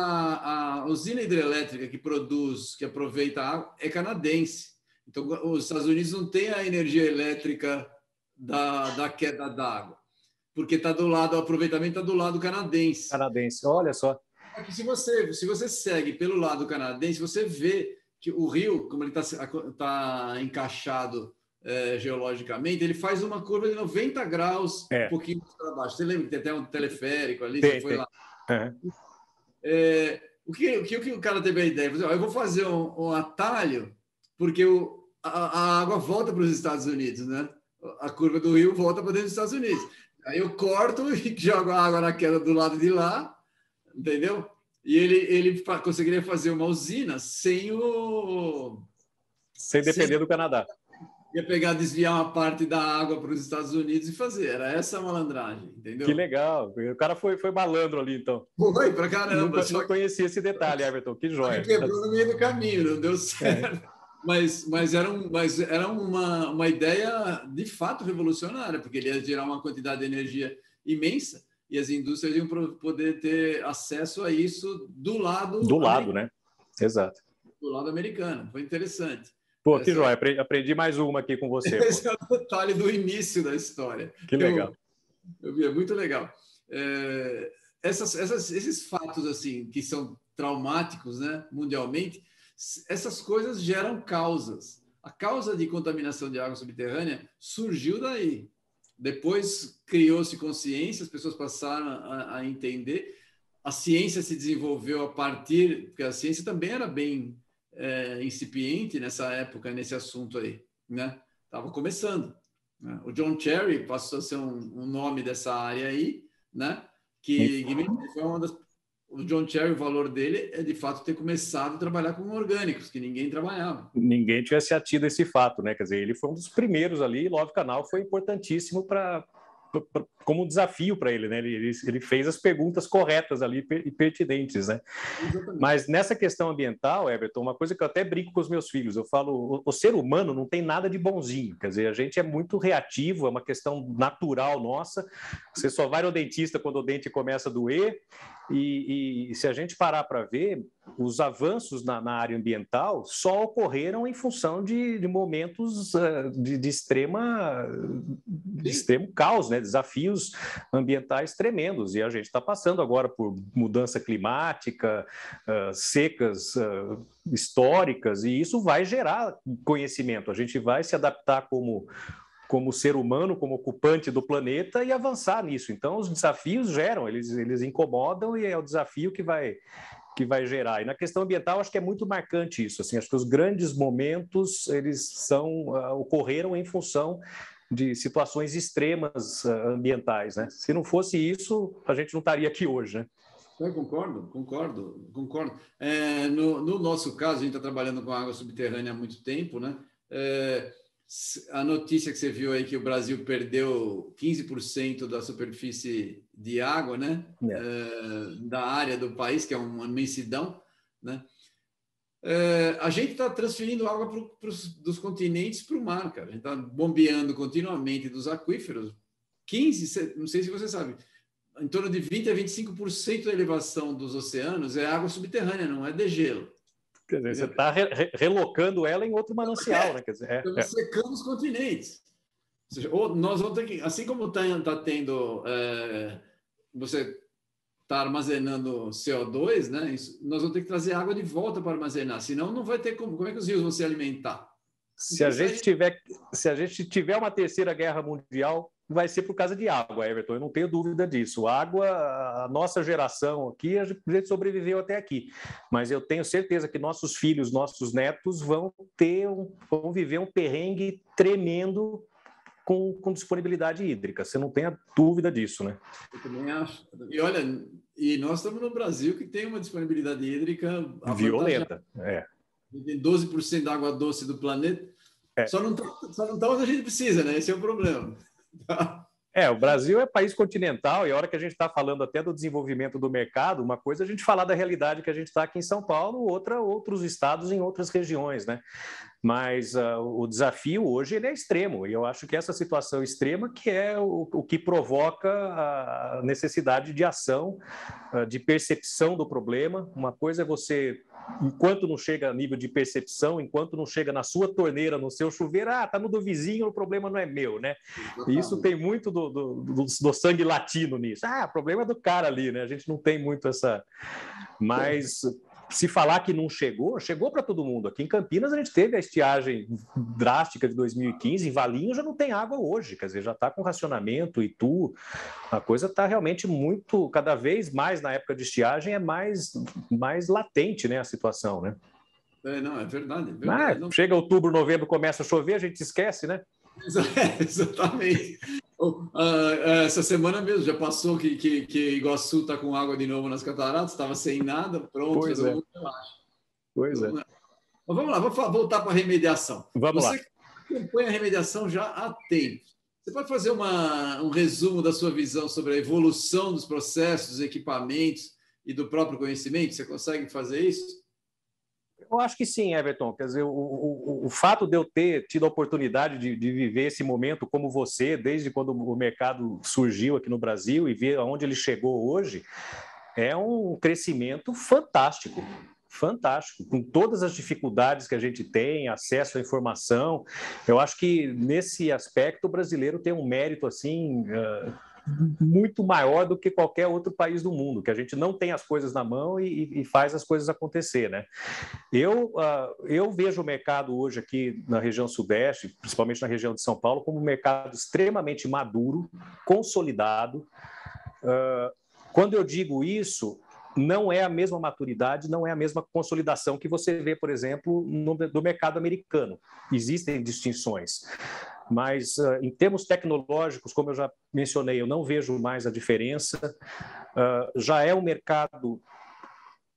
a usina hidrelétrica que produz, que aproveita a água, é canadense. Então, os Estados Unidos não têm a energia elétrica da, da queda d'água, porque está do lado, o aproveitamento está do lado canadense. Canadense, olha só. se você, se você segue pelo lado canadense, você vê que o rio, como ele está tá encaixado é, geologicamente, ele faz uma curva de 90 graus, é. um pouquinho para baixo. Você lembra que tem até um teleférico ali? Tem, foi tem. lá. É, o, que, o, que, o que o cara teve a ideia? Eu vou fazer um, um atalho porque o, a, a água volta para os Estados Unidos, né? A curva do rio volta para dentro dos Estados Unidos. Aí eu corto e jogo a água na queda do lado de lá, entendeu? E ele, ele conseguiria fazer uma usina sem o. Sem depender sem... do Canadá. Ia pegar, desviar uma parte da água para os Estados Unidos e fazer. Era essa a malandragem, entendeu? Que legal. O cara foi, foi malandro ali, então. Foi, para caramba. Não, não conhecia esse detalhe, Everton. Que joia. Quebrou no meio do caminho, não deu certo. É mas, mas, era, um, mas era uma, uma ideia de fato revolucionária, porque ele ia gerar uma quantidade de energia imensa e as indústrias iam poder ter acesso a isso do lado. Do lado, né? Exato. Do lado americano. Foi interessante. Pô, que joia. Aprendi mais uma aqui com você. Esse pô. é o detalhe do início da história. Que legal. Eu, eu vi, é muito legal. É, essas, essas, esses fatos assim que são traumáticos, né, mundialmente, essas coisas geram causas. A causa de contaminação de água subterrânea surgiu daí. Depois criou-se consciência, as pessoas passaram a, a, entender. A ciência se desenvolveu a partir, porque a ciência também era bem é, incipiente nessa época, nesse assunto aí, né? Estava começando. Né? O John Cherry passou a ser um, um nome dessa área aí, né? Que, que foi uma das o John Cherry, o valor dele é de fato ter começado a trabalhar com orgânicos, que ninguém trabalhava. Ninguém tivesse atido esse fato, né? Quer dizer, ele foi um dos primeiros ali, e Love Canal foi importantíssimo para como um desafio para ele, né? Ele, ele, fez as perguntas corretas ali e pertinentes, né? Exatamente. Mas nessa questão ambiental, Everton, uma coisa que eu até brinco com os meus filhos, eu falo, o, o, ser humano não tem nada de bonzinho, quer dizer, a gente é muito reativo, é uma questão natural nossa. Você só vai no dentista quando o dente começa a doer e, e se a gente parar para ver, os avanços na, na, área ambiental só ocorreram em função de, de momentos uh, de, de, extrema, de extremo caos, né? desafios ambientais tremendos. E a gente está passando agora por mudança climática, uh, secas uh, históricas, e isso vai gerar conhecimento. A gente vai se adaptar como como ser humano, como ocupante do planeta e avançar nisso. Então, os desafios geram, eles, eles incomodam e é o desafio que vai, que vai gerar. E na questão ambiental, acho que é muito marcante isso. Assim, acho que os grandes momentos eles são uh, ocorreram em função de situações extremas uh, ambientais. Né? Se não fosse isso, a gente não estaria aqui hoje. Né? Eu concordo, concordo, concordo. É, no, no, nosso caso, a gente está trabalhando com água subterrânea há muito tempo, né? É, a notícia que você viu aí que o Brasil perdeu 15% da superfície de água, né? É. É, da área do país, que é uma imensidão, né? É, a gente está transferindo água pro, pros, dos continentes para o mar, cara. A gente está bombeando continuamente dos aquíferos. 15, não sei se você sabe, em torno de 20 a 25% da elevação dos oceanos é água subterrânea, não é de gelo. Quer dizer, você está re relocando ela em outro manancial, né? Quer dizer, é, Estamos é. secando os continentes. Ou seja, ou nós vamos ter que, assim como está tá tendo, é, você está armazenando CO2, né? nós vamos ter que trazer água de volta para armazenar, senão não vai ter como. Como é que os rios vão se alimentar? Se a gente tiver, se a gente tiver uma terceira guerra mundial, vai ser por causa de água, Everton. Eu não tenho dúvida disso. Água, a nossa geração aqui, a gente sobreviveu até aqui. Mas eu tenho certeza que nossos filhos, nossos netos vão ter, um, vão viver um perrengue tremendo com, com, disponibilidade hídrica. Você não tem a dúvida disso, né? Eu também acho. E olha, e nós estamos no Brasil que tem uma disponibilidade hídrica violenta. É. Tem 12% da água doce do planeta. É. Só não está onde a gente precisa, né? Esse é o problema. É, o Brasil é país continental e a hora que a gente está falando até do desenvolvimento do mercado, uma coisa é a gente falar da realidade que a gente está aqui em São Paulo, outra outros estados em outras regiões, né? Mas uh, o desafio hoje ele é extremo e eu acho que essa situação extrema que é o, o que provoca a necessidade de ação, uh, de percepção do problema. Uma coisa é você enquanto não chega a nível de percepção, enquanto não chega na sua torneira, no seu chuveiro, ah, tá no do vizinho, o problema não é meu, né? E isso tem muito do, do, do, do sangue latino nisso. Ah, o problema é do cara ali, né? A gente não tem muito essa. Mas se falar que não chegou, chegou para todo mundo. Aqui em Campinas a gente teve a estiagem drástica de 2015, em Valinho já não tem água hoje, quer dizer, já está com racionamento e tu, a coisa está realmente muito, cada vez mais na época de estiagem é mais, mais latente, né, a situação, né? É, não, é verdade. É verdade. Ah, não... Chega outubro, novembro, começa a chover, a gente esquece, né? exatamente. Ah, essa semana mesmo já passou que, que, que Iguaçu está com água de novo nas cataratas, estava sem nada, pronto, pois é. Pois é. Mas vamos lá, vamos voltar para a remediação. Vamos Você lá. acompanha a remediação já há tempo. Você pode fazer uma, um resumo da sua visão sobre a evolução dos processos, dos equipamentos e do próprio conhecimento? Você consegue fazer isso? Eu acho que sim, Everton. Quer dizer, o, o, o fato de eu ter tido a oportunidade de, de, viver esse momento como você, desde quando o mercado surgiu aqui no Brasil e ver aonde ele chegou hoje, é um crescimento fantástico. Fantástico, com todas as dificuldades que a gente tem, acesso à informação. Eu acho que nesse aspecto o brasileiro tem um mérito assim uh, muito maior do que qualquer outro país do mundo, que a gente não tem as coisas na mão e, e faz as coisas acontecer, né? Eu, uh, eu vejo o mercado hoje aqui na região sudeste, principalmente na região de São Paulo, como um mercado extremamente maduro, consolidado. Uh, quando eu digo isso, não é a mesma maturidade, não é a mesma consolidação que você vê, por exemplo, no, do mercado americano. Existem distinções. Mas, uh, em termos tecnológicos, como eu já mencionei, eu não vejo mais a diferença. Uh, já é um mercado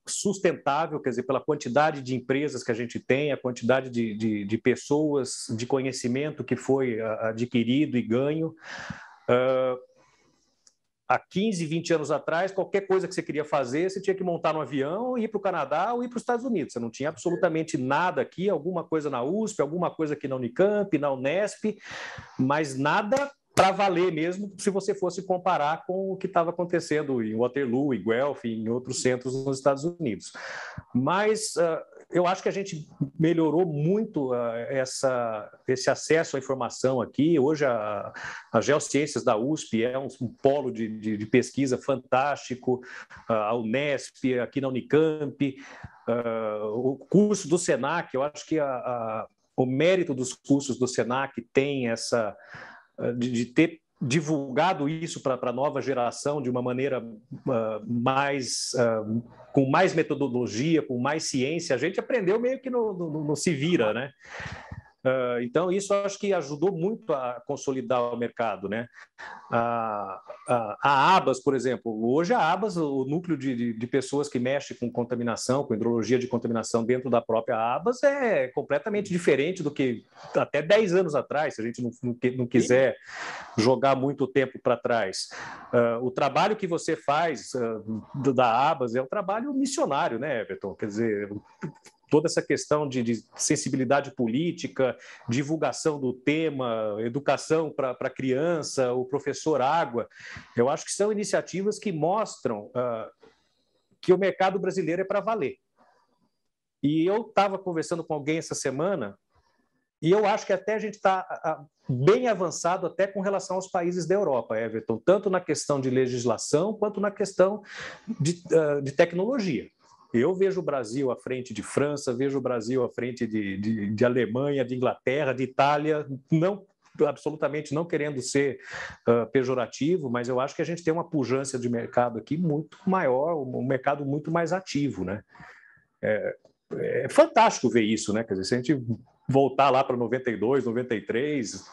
sustentável, quer dizer, pela quantidade de empresas que a gente tem, a quantidade de, de, de pessoas, de conhecimento que foi uh, adquirido e ganho. Uh, há 15, 20 anos atrás, qualquer coisa que você queria fazer, você tinha que montar no avião, ir para o Canadá ou ir para os Estados Unidos. Você não tinha absolutamente nada aqui, alguma coisa na USP, alguma coisa aqui na Unicamp, na Unesp, mas nada para valer mesmo, se você fosse comparar com o que estava acontecendo em Waterloo, em Guelph, em outros centros nos Estados Unidos. Mas uh, eu acho que a gente melhorou muito uh, essa, esse acesso à informação aqui. Hoje, a, a Geociências da USP é um, um polo de, de, de, pesquisa fantástico, uh, a Unesp, aqui na Unicamp, o curso do SENAC, eu acho que a, o mérito dos cursos do SENAC tem essa de, de ter divulgado isso para a nova geração de uma maneira uh, mais uh, com mais metodologia, com mais ciência, a gente aprendeu meio que no, no, no se vira, né? Uh, então, isso acho que ajudou muito a consolidar o mercado. Né? A, a, a ABAS, por exemplo, hoje a ABAS, o núcleo de, de, de, pessoas que mexe com contaminação, com hidrologia de contaminação dentro da própria ABAS é completamente diferente do que até 10 anos atrás, se a gente não, não, não quiser jogar muito tempo para trás. Uh, o trabalho que você faz uh, da ABAS é um trabalho missionário, né, Everton? Quer dizer, toda essa questão de, de sensibilidade política, divulgação do tema, educação para a criança, o professor água, eu acho que são iniciativas que mostram uh, que o mercado brasileiro é para valer. E eu estava conversando com alguém essa semana e eu acho que até a gente está bem avançado até com relação aos países da Europa, Everton, tanto na questão de legislação quanto na questão de, uh, de tecnologia. Eu vejo o Brasil à frente de França, vejo o Brasil à frente de, de, de Alemanha, de Inglaterra, de Itália, não absolutamente não querendo ser uh, pejorativo, mas eu acho que a gente tem uma pujança de mercado aqui muito maior, um mercado muito mais ativo, né? É, é fantástico ver isso, né? Quer dizer, se a gente voltar lá para 92, 93,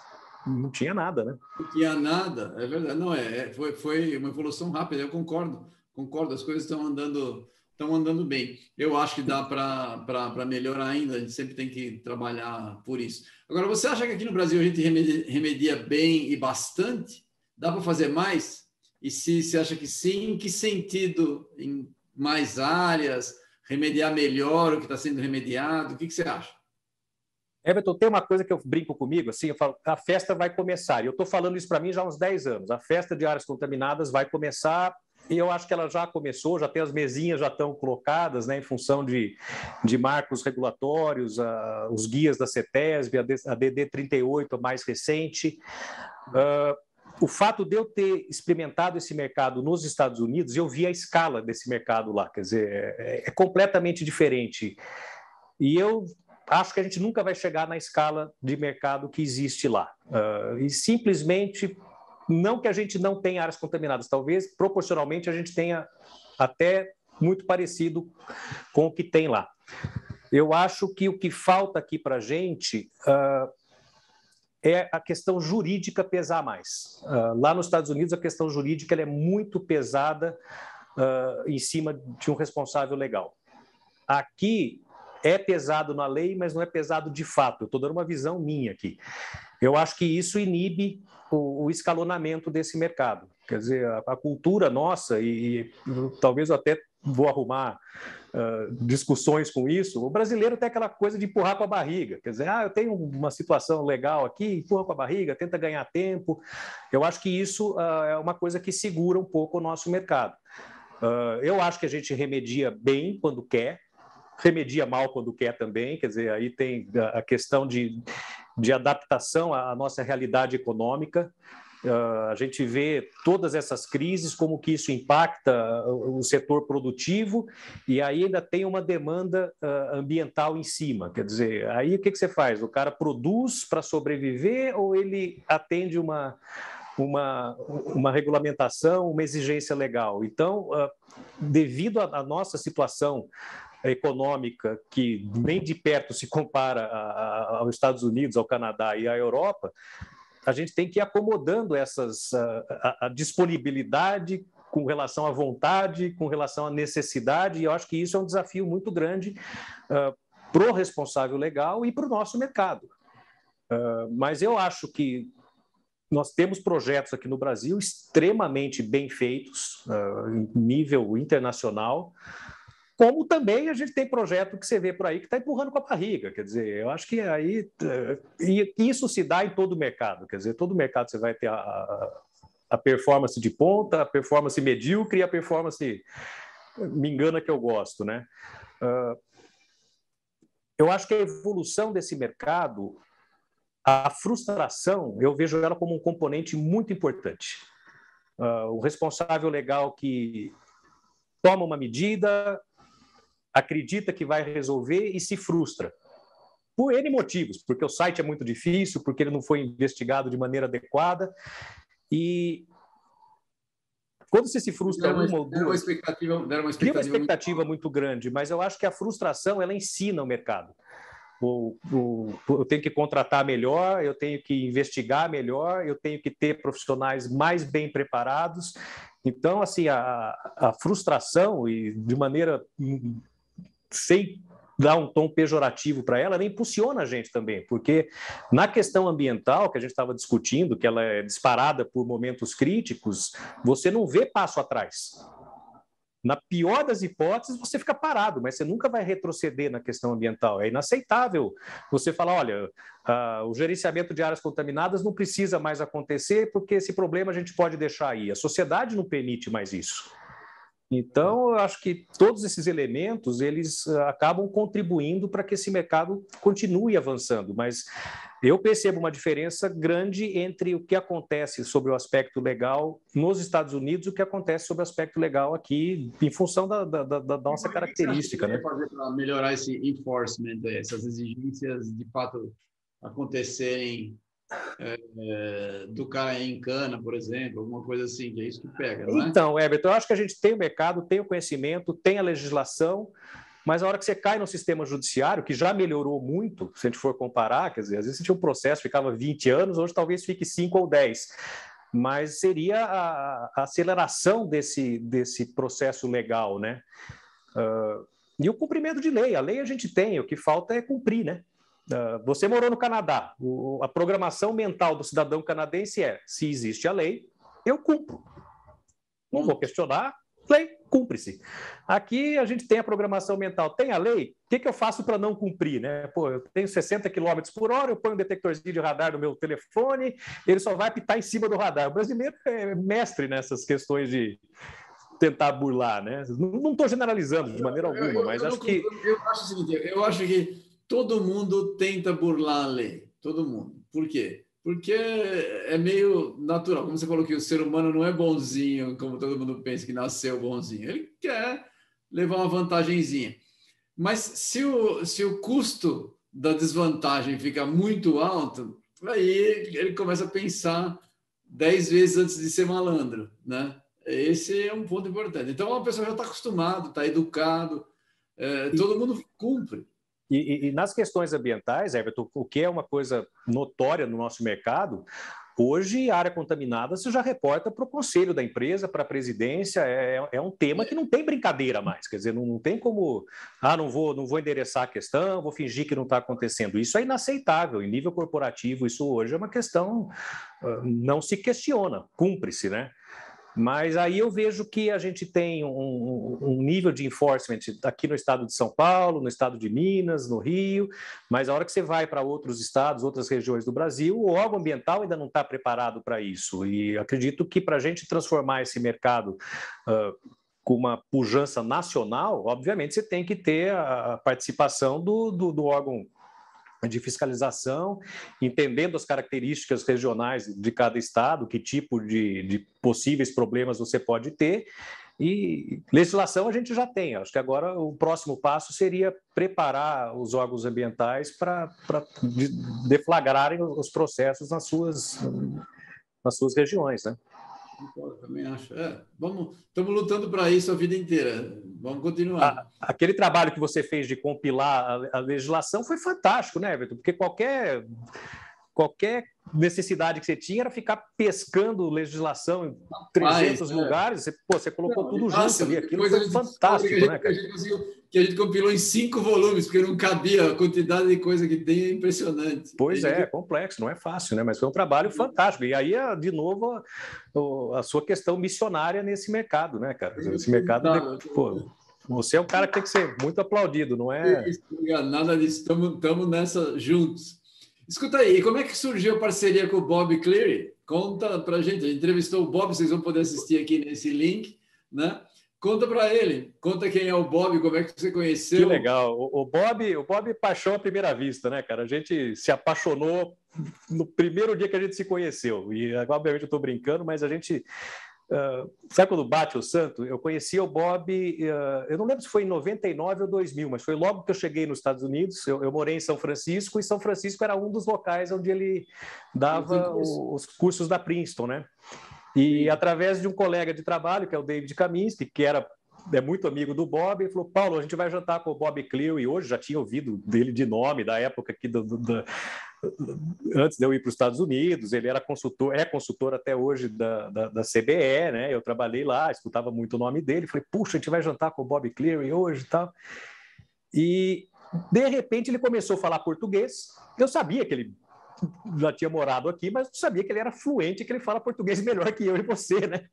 não tinha nada, né? Não tinha nada, é verdade. Não, é, é foi, foi uma evolução rápida, eu concordo, concordo, as coisas estão andando estão andando bem. Eu acho que dá para melhorar ainda, a gente sempre tem que trabalhar por isso. Agora, você acha que aqui no Brasil a gente remedia, remedia bem e bastante? Dá para fazer mais? E se você acha que sim, em que sentido? Em mais áreas? Remediar melhor o que está sendo remediado? O que, que você acha? Everton, tem uma coisa que eu brinco comigo, assim, eu falo, a festa vai começar, e eu estou falando isso para mim já há uns 10 anos, a festa de áreas contaminadas vai começar e eu acho que ela já começou, já tem as mesinhas já estão colocadas, né, em função de, de marcos regulatórios, uh, os guias da CETESB, a, DD 38, a mais recente. Uh, o fato de eu ter experimentado esse mercado nos Estados Unidos, eu vi a escala desse mercado lá, quer dizer, é, é completamente diferente. E eu acho que a gente nunca vai chegar na escala de mercado que existe lá. Uh, e simplesmente não que a gente não tenha áreas contaminadas, talvez proporcionalmente a gente tenha até muito parecido com o que tem lá. Eu acho que o que falta aqui para a gente uh, é a questão jurídica pesar mais. Uh, lá nos Estados Unidos, a questão jurídica é muito pesada uh, em cima de um responsável legal. Aqui é pesado na lei, mas não é pesado de fato. Eu estou dando uma visão minha aqui. Eu acho que isso inibe o, o escalonamento desse mercado. Quer dizer, a, a cultura nossa, e, e, talvez até vou arrumar uh, discussões com isso, o brasileiro tem aquela coisa de empurrar com a barriga. Quer dizer, ah, eu tenho uma situação legal aqui, empurra com a barriga, tenta ganhar tempo. Eu acho que isso uh, é uma coisa que segura um pouco o nosso mercado. Uh, eu acho que a gente remedia bem quando quer, remedia mal quando quer também, quer dizer, aí tem a questão de, de adaptação à nossa realidade econômica. Uh, a gente vê todas essas crises, como que isso impacta o setor produtivo, e aí ainda tem uma demanda uh, ambiental em cima. Quer dizer, aí o que, que você faz? O cara produz para sobreviver ou ele atende uma, uma, uma regulamentação, uma exigência legal? Então, uh, devido à nossa situação econômica que nem de perto se compara aos Estados Unidos, ao Canadá e à Europa, a gente tem que ir acomodando essas a, a, disponibilidade com relação à vontade, com relação à necessidade, e eu acho que isso é um desafio muito grande uh, para o responsável legal e para o nosso mercado. Uh, mas eu acho que nós temos projetos aqui no Brasil extremamente bem feitos, uh, nível internacional, como também a gente tem projeto que você vê por aí que está empurrando com a barriga. Quer dizer, eu acho que aí. E isso se dá em todo o mercado. Quer dizer, todo mercado você vai ter a, a performance de ponta, a performance medíocre e a performance. Me engana que eu gosto, né? Uh, eu acho que a evolução desse mercado a frustração, eu vejo ela como um componente muito importante. Uh, o responsável legal que toma uma medida, acredita que vai resolver e se frustra. Por N motivos, porque o site é muito difícil, porque ele não foi investigado de maneira adequada. E quando você se frustra uma, uma ou duas, uma expectativa, uma expectativa, uma expectativa muito... muito grande, mas eu acho que a frustração ela ensina o mercado o, o, eu tenho que contratar melhor, eu tenho que investigar melhor, eu tenho que ter profissionais mais bem preparados. Então, assim, a, a frustração, e de maneira sem dar um tom pejorativo para ela, ela impulsiona a gente também, porque na questão ambiental que a gente estava discutindo, que ela é disparada por momentos críticos, você não vê passo atrás. Na pior das hipóteses, você fica parado, mas você nunca vai retroceder na questão ambiental. É inaceitável você falar: olha, uh, o gerenciamento de áreas contaminadas não precisa mais acontecer, porque esse problema a gente pode deixar aí. A sociedade não permite mais isso. Então, eu acho que todos esses elementos eles ah, acabam contribuindo para que esse mercado continue avançando, mas eu percebo uma diferença grande entre o que acontece sobre o aspecto legal nos Estados Unidos e o que acontece sobre o aspecto legal aqui, em função da, da, da nossa característica. Né? fazer para melhorar esse enforcement, essas exigências de fato acontecerem é, do cara em cana, por exemplo, alguma coisa assim, que é isso que pega, é? Então, Everton, eu acho que a gente tem o mercado, tem o conhecimento, tem a legislação, mas a hora que você cai no sistema judiciário, que já melhorou muito, se a gente for comparar, quer dizer, às vezes você tinha um processo, ficava 20 anos, hoje talvez fique 5 ou 10 mas seria a, a, aceleração desse, desse processo legal, né? Uh, e o cumprimento de lei. A lei a gente tem, o que falta é cumprir, né? Uh, você morou no Canadá. O, a programação mental do cidadão canadense é: se existe a lei, eu cumpro. Não vou questionar, lei, cumpre-se. Aqui a gente tem a programação mental, tem a lei, o que, que eu faço para não cumprir? Né? Pô, eu tenho 60 km por hora, eu ponho um detectorzinho de radar no meu telefone, ele só vai pitar em cima do radar. O brasileiro é mestre nessas questões de tentar burlar, né? Não estou generalizando de maneira alguma, eu, eu, mas eu acho que. Eu acho o seguinte, eu acho que todo mundo tenta burlar a lei, todo mundo. Por quê? Porque é meio natural. Como você falou que o ser humano não é bonzinho, como todo mundo pensa que nasceu bonzinho. Ele quer levar uma vantagenzinha. Mas se o, se o custo da desvantagem fica muito alto, aí ele começa a pensar dez vezes antes de ser malandro, né? Esse é um ponto importante. Então, a pessoa já está acostumado, está educado, é, todo mundo cumpre. E, e, e, nas questões ambientais, Everton, o que é uma coisa notória no nosso mercado, hoje área contaminada você já reporta para o conselho da empresa, para a presidência, é, é, um tema que não tem brincadeira mais, quer dizer, não, não tem como, ah, não vou, não vou endereçar a questão, vou fingir que não está acontecendo. Isso é inaceitável, em nível corporativo, isso hoje é uma questão, ah, não se questiona, cumpre-se, né? Mas aí eu vejo que a gente tem um, um, nível de enforcement aqui no estado de São Paulo, no estado de Minas, no Rio, mas a hora que você vai para outros estados, outras regiões do Brasil, o órgão ambiental ainda não está preparado para isso. E acredito que para a gente transformar esse mercado uh, com uma pujança nacional, obviamente você tem que ter a participação do, do, do órgão de fiscalização, entendendo as características regionais de cada estado, que tipo de, de, possíveis problemas você pode ter. E legislação a gente já tem. Acho que agora o próximo passo seria preparar os órgãos ambientais para deflagrarem os processos nas suas, nas suas regiões. Né? Concordo, também acho. É, vamos, estamos lutando para isso a vida inteira. Vamos continuar. A, aquele trabalho que você fez de compilar a, a, legislação foi fantástico, né, Everton? Porque qualquer, qualquer necessidade que você tinha era ficar pescando legislação em 300 Mas, é. lugares. Você, pô, você colocou Não, tudo junto ali. Aquilo foi fantástico, né, cara? Que a gente compilou em cinco volumes, porque não cabia a quantidade de coisa que tem, é impressionante. Pois é, é complexo, não é fácil, né? Mas foi um trabalho fantástico. E aí, de novo, a, a sua questão missionária nesse mercado, né, cara? Esse mercado. pô, você é um cara que tem que ser muito aplaudido, não é? Nada disso, estamos nessa juntos. Escuta aí, como é que surgiu a parceria com o Bob Cleary? Conta para a gente. A gente entrevistou o Bob, vocês vão poder assistir aqui nesse link, né? Conta para ele, conta quem é o Bob, como é que você conheceu. Que legal. O, o Bob, o Bob paixão à primeira vista, né, cara? A gente se apaixonou no primeiro dia que a gente se conheceu. E obviamente eu estou brincando, mas a gente Uh, sabe quando bate o santo? Eu conheci o Bob, uh, eu não lembro se foi em 99 ou 2000, mas foi logo que eu cheguei nos Estados Unidos. Eu, eu morei em São Francisco e São Francisco era um dos locais onde ele dava os cursos da Princeton, né? E através de um colega de trabalho, que é o David Kaminsky, que era é muito amigo do Bob, ele falou: Paulo, a gente vai jantar com o Bob Cleo, e hoje já tinha ouvido dele de nome, da época aqui do, do, do antes de eu ir para os Estados Unidos, ele era consultor, é consultor até hoje da, da, da, CBE, né? Eu trabalhei lá, escutava muito o nome dele, falei, puxa, a gente vai jantar com o Bob Cleary hoje e tal. E de repente ele começou a falar português. Eu sabia que ele já tinha morado aqui, mas sabia que ele era fluente, que ele fala português melhor que eu e você, né?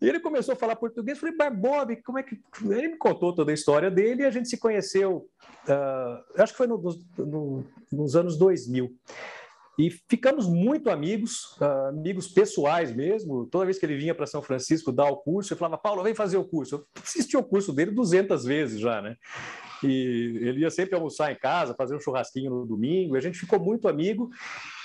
E ele começou a falar português, falei, mas Bob, como é que... Ele me contou toda a história dele e a gente se conheceu, uh, acho que foi no, no, nos anos 2000. E ficamos muito amigos, uh, amigos pessoais mesmo. Toda vez que ele vinha para São Francisco dar o curso, eu falava, Paulo, vem fazer o curso. Eu assisti o curso dele 200 vezes já, né? E ele ia sempre almoçar em casa, fazer um churrasquinho no domingo. a gente ficou muito amigo.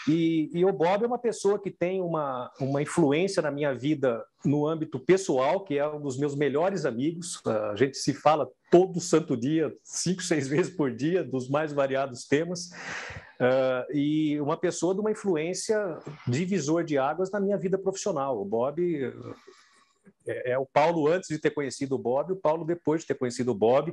E, e, o Bob é uma pessoa que tem uma, uma influência na minha vida no âmbito pessoal, que é um dos meus melhores amigos. A gente se fala todo santo dia, cinco, seis vezes por dia, dos mais variados temas. Uh, e uma pessoa de uma influência divisor de águas na minha vida profissional. O Bob é, é, o Paulo antes de ter conhecido o Bob, o Paulo depois de ter conhecido o Bob.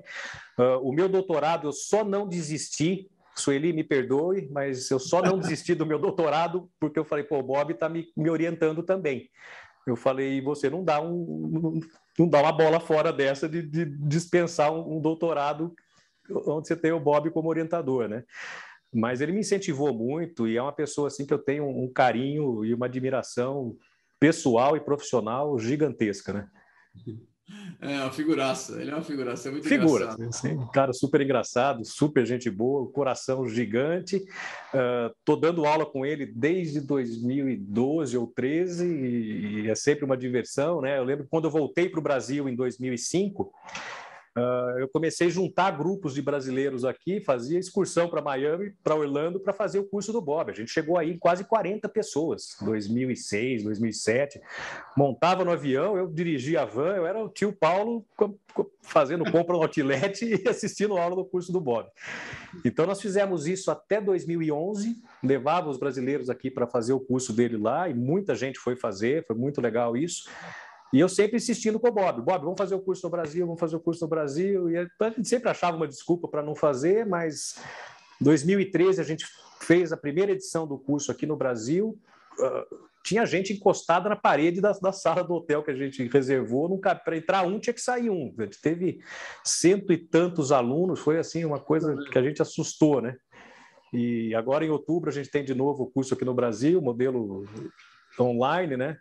Uh, o meu doutorado eu só não desisti. Sueli, me perdoe, mas eu só não desisti do meu doutorado porque eu falei, pô, o Bob está me, me orientando também. Eu falei, você não dá um, não dá uma bola fora dessa de, de dispensar um, um doutorado onde você tem o Bob como orientador, né? Mas ele me incentivou muito e é uma pessoa assim que eu tenho um carinho e uma admiração pessoal e profissional gigantesca, né? É uma figuraça, ele é uma figuraça, é muito Figura, sim, cara super engraçado, super gente boa, coração gigante. Uh, tô dando aula com ele desde 2012 ou 13 e, e é sempre uma diversão, né? Eu lembro quando eu voltei para o Brasil em 2005, Uh, eu comecei a juntar grupos de brasileiros aqui, fazia excursão para Miami, para Orlando, para fazer o curso do Bob. A gente chegou aí quase 40 pessoas, 2006, 2007. Montava no avião, eu dirigia a van, eu era o tio Paulo fazendo compra no outlet e assistindo a aula do curso do Bob. Então, nós fizemos isso até 2011, levava os brasileiros aqui para fazer o curso dele lá e muita gente foi fazer, foi muito legal isso. E eu sempre insistindo com o Bob, Bob, vamos fazer o curso no Brasil, vamos fazer o curso no Brasil. E a gente sempre achava uma desculpa para não fazer, mas em 2013 a gente fez a primeira edição do curso aqui no Brasil. Uh, tinha gente encostada na parede da, da, sala do hotel que a gente reservou. Para entrar um, tinha que sair um. Gente teve cento e tantos alunos, foi assim uma coisa que a gente assustou, né? E agora em outubro a gente tem de novo o curso aqui no Brasil, modelo online, né?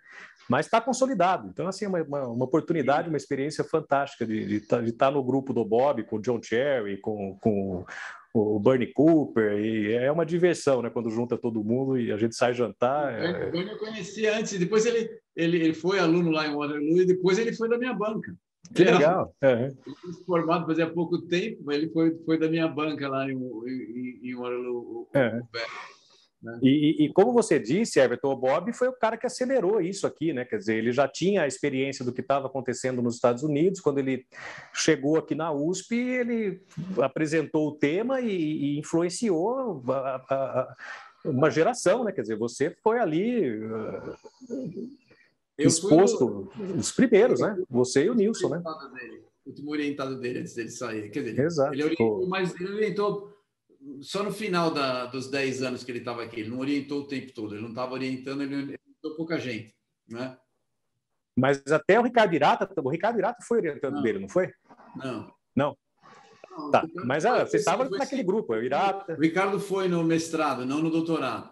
Mas está consolidado. Então, assim, é uma, uma, uma, oportunidade, uma experiência fantástica de estar tá, tá no grupo do Bob, com o John Cherry, com, com o Bernie Cooper, e é uma diversão, né? Quando junta todo mundo e a gente sai jantar. É... O Bernie eu conheci antes, depois ele, ele, ele foi aluno lá em Waterloo e depois ele foi da minha banca. Que legal. É. Ele foi formado fazia pouco tempo, mas ele foi, foi da minha banca lá em, em, em Waterloo. É. Né? E, e, como você disse, Everton Bob foi o cara que acelerou isso aqui, né? Quer dizer, ele já tinha a experiência do que estava acontecendo nos Estados Unidos. Quando ele chegou aqui na USP, ele apresentou o tema e, e influenciou a, a, a, uma geração, né? Quer dizer, você foi ali uh, exposto, os primeiros, né? Você e o Nilson, né? O último orientado dele antes dele sair. Quer dizer, Exato. ele orientou, mas ele orientou só no final da, dos 10 anos que ele estava aqui. Ele não orientou o tempo todo, ele não estava orientando, ele orientou pouca gente. Né? Mas até o Ricardo Irata, o Ricardo Irata foi orientando não. dele, não foi? Não. Não. Tá, mas ah, você estava naquele grupo, o Irata. O Ricardo foi no mestrado, não no doutorado.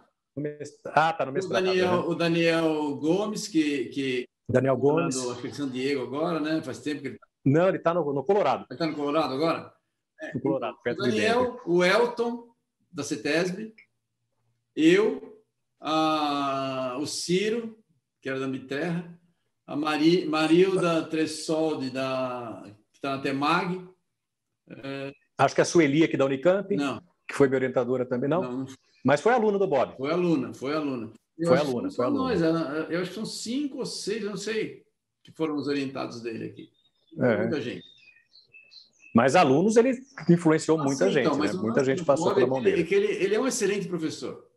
Ah, tá no mestrado. O Daniel, né? o Daniel Gomes, que, que Daniel Gomes. Do, acho que São Diego agora, né? Faz tempo que ele tá- Não, ele está no, no, Colorado. Ele está no Colorado agora? É, no Colorado, perto o Daniel, o Elton, da CETESB, eu, a, o Ciro, que era da Miterra, a Mari, Marilda Tressoldi, da, que está na TEMAG. É... Acho que a Sueli aqui da Unicamp. Não. Que foi minha orientadora também, não? não, não Mas foi aluna do Bob. Foi aluna, foi aluna. Eu foi aluna, foi aluna. Nós, eu acho que são cinco ou seis, eu não sei, que foram os orientados dele aqui. É. Muita gente. Mas alunos, ele influenciou ah, muita sim, gente, então, né? Muita gente passou pela mão dele. É ele, ele é um excelente professor.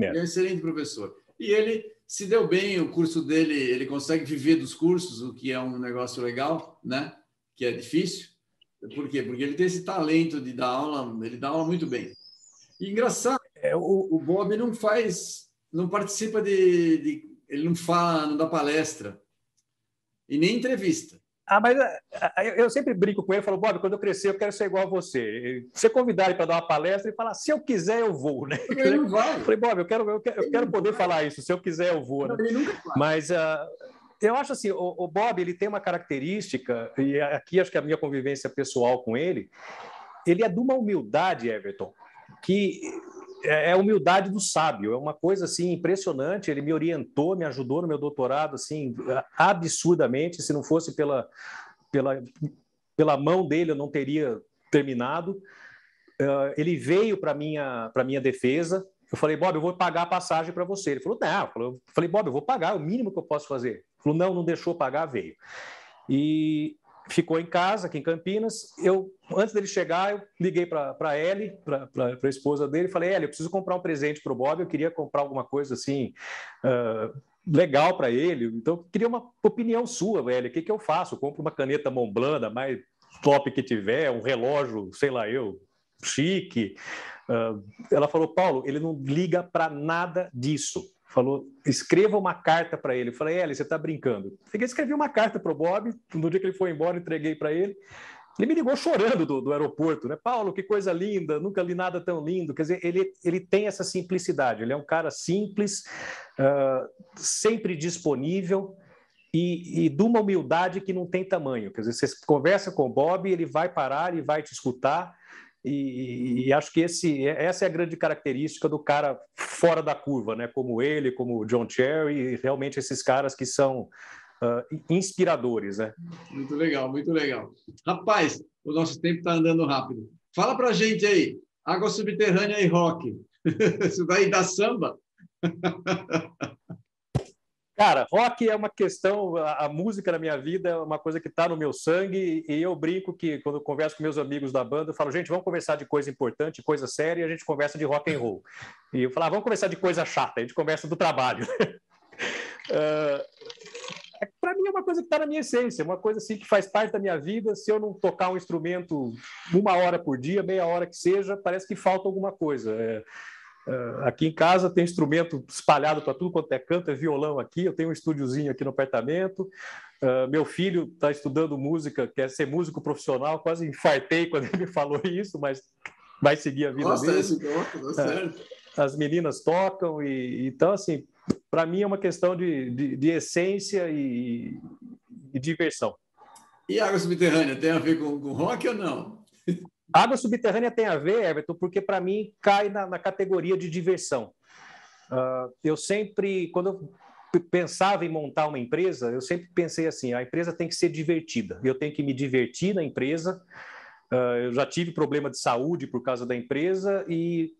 É. Ele é um excelente professor. E ele se deu bem, o curso dele, ele consegue viver dos cursos, o que é um negócio legal, né? Que é difícil. Por quê? Porque ele tem esse talento de dar aula, ele dá aula muito bem. E engraçado, é, o, o Bob não faz, não participa de, de, ele não fala, não dá palestra e nem entrevista. Ah, mas eh, eu sempre brinco com ele, falo, Bob, quando eu crescer eu quero ser igual a você. Você convidar ele para dar uma palestra e falar, se eu quiser eu vou, né? Ele não vai. falei, Bob, eu quero, eu quero, eu quero poder falar isso, se eu quiser eu vou, né? Mas uh, eu acho assim, o, o, Bob, ele tem uma característica, e aqui acho que a minha convivência pessoal com ele, ele é de uma humildade, Everton, que é, é a humildade do sábio, é uma coisa assim impressionante. Ele me orientou, me ajudou no meu doutorado assim absurdamente. Se não fosse pela, pela, pela mão dele, eu não teria terminado. Uh, ele veio para minha para minha defesa. Eu falei, Bob, eu vou pagar a passagem para você. Ele falou, não. Eu falei, Bob, eu vou pagar, é o mínimo que eu posso fazer. Ele falou, não, não deixou pagar, veio. E ficou em casa, aqui em Campinas. Eu, antes dele chegar, eu liguei para a Ellie, para a esposa dele, e falei: Ellie, eu preciso comprar um presente para o Bob. Eu queria comprar alguma coisa assim. Uh, legal para ele, então eu queria uma opinião sua, velho. O que, que eu faço? Eu compro uma caneta Montblanc, da mais top que tiver, um relógio, sei lá eu, chique. Uh, ela falou, Paulo, ele não liga para nada disso falou: escreva uma carta para ele. Eu falei: Eli, você está brincando. Peguei escrevi uma carta para o Bob. No dia que ele foi embora, entreguei para ele. Ele me ligou chorando do, do, aeroporto, né? Paulo, que coisa linda, nunca li nada tão lindo. Quer dizer, ele, ele tem essa simplicidade, ele é um cara simples, uh, sempre disponível e, e de uma humildade que não tem tamanho. Quer dizer, você conversa com o Bob, ele vai parar e vai te escutar e, e, acho que esse, essa é a grande característica do cara fora da curva, né? Como ele, como o John Cherry, realmente esses caras que são uh, inspiradores, né? Muito legal, muito legal. Rapaz, o nosso tempo está andando rápido. Fala para gente aí, água subterrânea e rock. Isso daí dá samba? Cara, rock é uma questão, a, música na minha vida é uma coisa que está no meu sangue, e eu brinco que quando eu converso com meus amigos da banda, eu falo, gente, vamos conversar de coisa importante, coisa séria, e a gente conversa de rock and roll. E eu falo, ah, vamos conversar de coisa chata, a gente conversa do trabalho. uh, para mim é uma coisa que está na minha essência, uma coisa assim que faz parte da minha vida. Se eu não tocar um instrumento uma hora por dia, meia hora que seja, parece que falta alguma coisa. É, aqui em casa tem instrumento espalhado para tudo quanto é canto, é violão aqui, eu tenho um estúdiozinho aqui no apartamento. Uh, meu filho está estudando música, quer ser músico profissional, quase infartei quando ele me falou isso, mas vai seguir a vida Nossa, dele. Esse gosta, tá certo. Uh, as meninas tocam, e então, assim, para mim é uma questão de, de, de essência e, e, diversão. E água subterrânea tem a ver com, com rock ou não? Água subterrânea tem a ver, Everton, porque para mim cai na, na, categoria de diversão. Uh, eu sempre, quando eu pensava em montar uma empresa, eu sempre pensei assim: a empresa tem que ser divertida, eu tenho que me divertir na empresa. Uh, eu já tive problema de saúde por causa da empresa e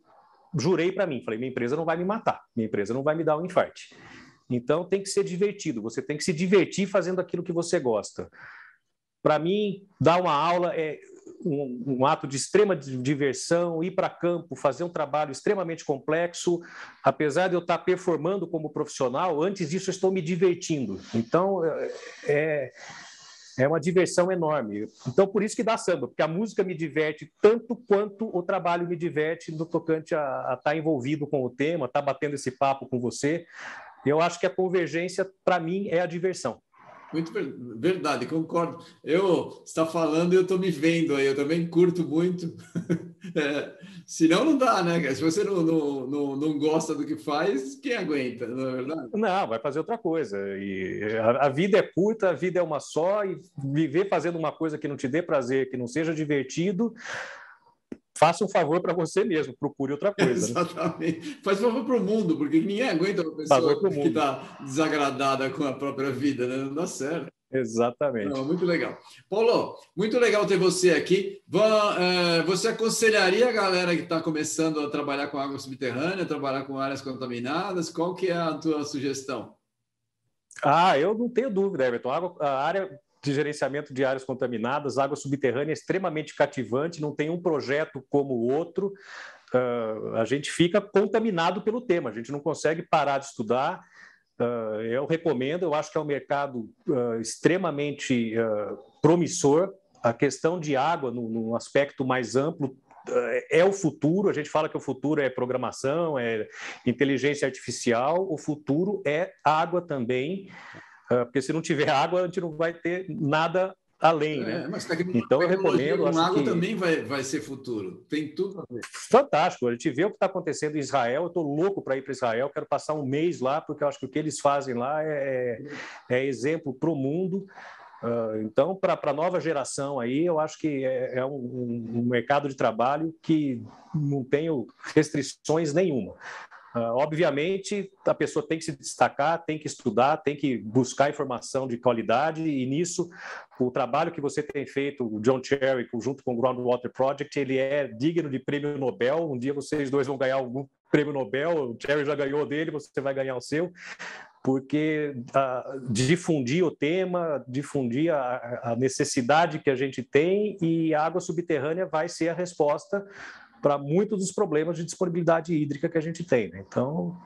jurei para mim, falei: minha empresa não vai me matar, minha empresa não vai me dar um infarto. Então tem que ser divertido, você tem que se divertir fazendo aquilo que você gosta. Para mim, dar uma aula é um, um ato de extrema diversão, ir para campo, fazer um trabalho extremamente complexo. Apesar de eu estar performando como profissional, antes disso eu estou me divertindo. Então, é, é, é uma diversão enorme. Então, por isso que dá samba, porque a música me diverte tanto quanto o trabalho me diverte no tocante a, estar envolvido com o tema, estar batendo esse papo com você. Eu acho que a convergência, para mim, é a diversão. Muito verdade, concordo. Eu está falando e eu estou me vendo aí, eu também curto muito. É, senão não dá, né? Se você não, não, não, não, gosta do que faz, quem aguenta, não é verdade? Não, vai fazer outra coisa. E a, a, vida é curta, a vida é uma só, e viver fazendo uma coisa que não te dê prazer, que não seja divertido, faça um favor para você mesmo, procure outra coisa. Né? Exatamente. Né? Faz favor para o mundo, porque ninguém aguenta uma pessoa que está desagradada com a própria vida, né? não dá certo. Exatamente. Não, muito legal. Paulo, muito legal ter você aqui. É, você aconselharia a galera que está começando a trabalhar com água subterrânea, trabalhar com áreas contaminadas? Qual que é a tua sugestão? Ah, eu não tenho dúvida, Everton. A área de gerenciamento de áreas contaminadas, água subterrânea é extremamente cativante, não tem um projeto como o outro. Uh, a gente fica contaminado pelo tema, a gente não consegue parar de estudar. Uh, eu recomendo, eu acho que é um mercado uh, extremamente promissor. A questão de água, no, no aspecto mais amplo, é o futuro. A gente fala que o futuro é programação, é inteligência artificial. O futuro é água também. Ah, porque se não tiver água, a gente não vai ter nada além, né? é, né? Então eu recomendo. Com água que... também vai, vai ser futuro. Tem tudo a ver. Fantástico. A gente vê o que está acontecendo em Israel. Eu estou louco para ir para Israel. Quero passar um mês lá porque eu acho que o que eles fazem lá é, é, é exemplo para o mundo. Uh, então, para a nova geração aí, eu acho que é, é um, um mercado de trabalho que não tenho restrições nenhuma. Uh, obviamente, a pessoa tem que se destacar, tem que estudar, tem que buscar informação de qualidade, e nisso, o trabalho que você tem feito, o John Cherry, junto com o Groundwater Project, ele é digno de prêmio Nobel. Um dia vocês dois vão ganhar algum prêmio Nobel, o Cherry já ganhou dele, você vai ganhar o seu, porque uh, difundir o tema, difundir a, a necessidade que a gente tem, e a água subterrânea vai ser a resposta para muitos dos problemas de disponibilidade hídrica que a gente tem. Né? Então,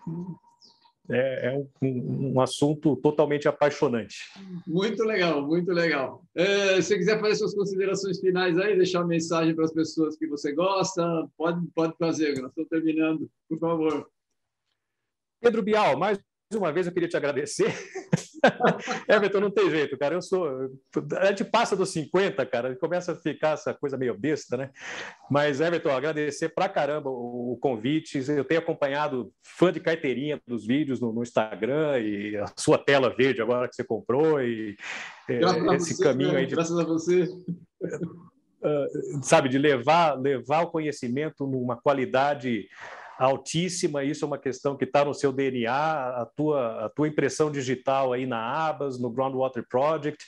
é, é um, um, assunto totalmente apaixonante. Muito legal, muito legal. É, se você quiser fazer suas considerações finais aí, deixar uma mensagem para as pessoas que você gosta, pode, pode fazer, nós estamos terminando, por favor. Pedro Bial, mais uma vez eu queria te agradecer. Everton, não tem jeito, cara. Eu sou. A gente passa dos 50, cara, começa a ficar essa coisa meio besta, né? Mas, Everton, agradecer pra caramba o convite. Eu tenho acompanhado fã de carteirinha dos vídeos no, no Instagram e a sua tela verde agora que você comprou e é, esse você, caminho aí. De... Graças a você. Uh, sabe, de levar, levar o conhecimento numa qualidade altíssima, isso é uma questão que está no seu DNA, a tua, a tua impressão digital aí na Abas, no Groundwater Project,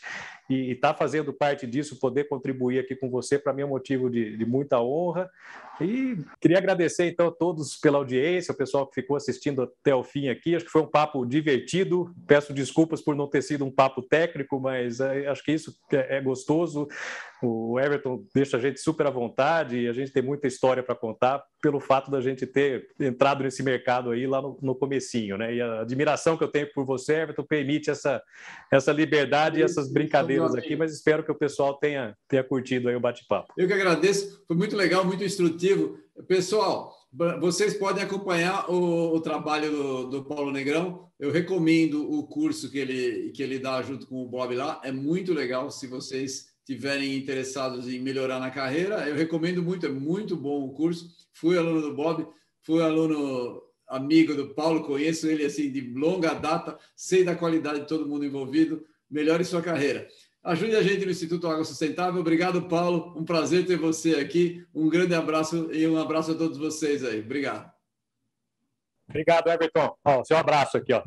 e está fazendo parte disso, poder contribuir aqui com você, para mim é um motivo de, de, muita honra. E queria agradecer então a todos pela audiência, o pessoal que ficou assistindo até o fim aqui. Acho que foi um papo divertido. Peço desculpas por não ter sido um papo técnico, mas é, acho que isso é, é gostoso. O Everton deixa a gente super à vontade e a gente tem muita história para contar pelo fato da gente ter entrado nesse mercado aí lá no, no comecinho, né? E a admiração que eu tenho por você, Everton, permite essa, essa liberdade e essas brincadeiras aqui, mas espero que o pessoal tenha, tenha curtido aí o bate-papo. Eu que agradeço, foi muito legal, muito instrutivo. Pessoal, vocês podem acompanhar o, o trabalho do, do, Paulo Negrão. Eu recomendo o curso que ele, que ele dá junto com o Bob lá. É muito legal se vocês tiverem interessados em melhorar na carreira. Eu recomendo muito, é muito bom o curso. Fui aluno do Bob, fui aluno amigo do Paulo, conheço ele assim de longa data, sei da qualidade de todo mundo envolvido. Melhore sua carreira. Ajude a gente no Instituto Água Sustentável. Obrigado, Paulo. Um prazer ter você aqui. Um grande abraço e um abraço a todos vocês aí. Obrigado. Obrigado, Everton. Ó, seu abraço aqui, ó.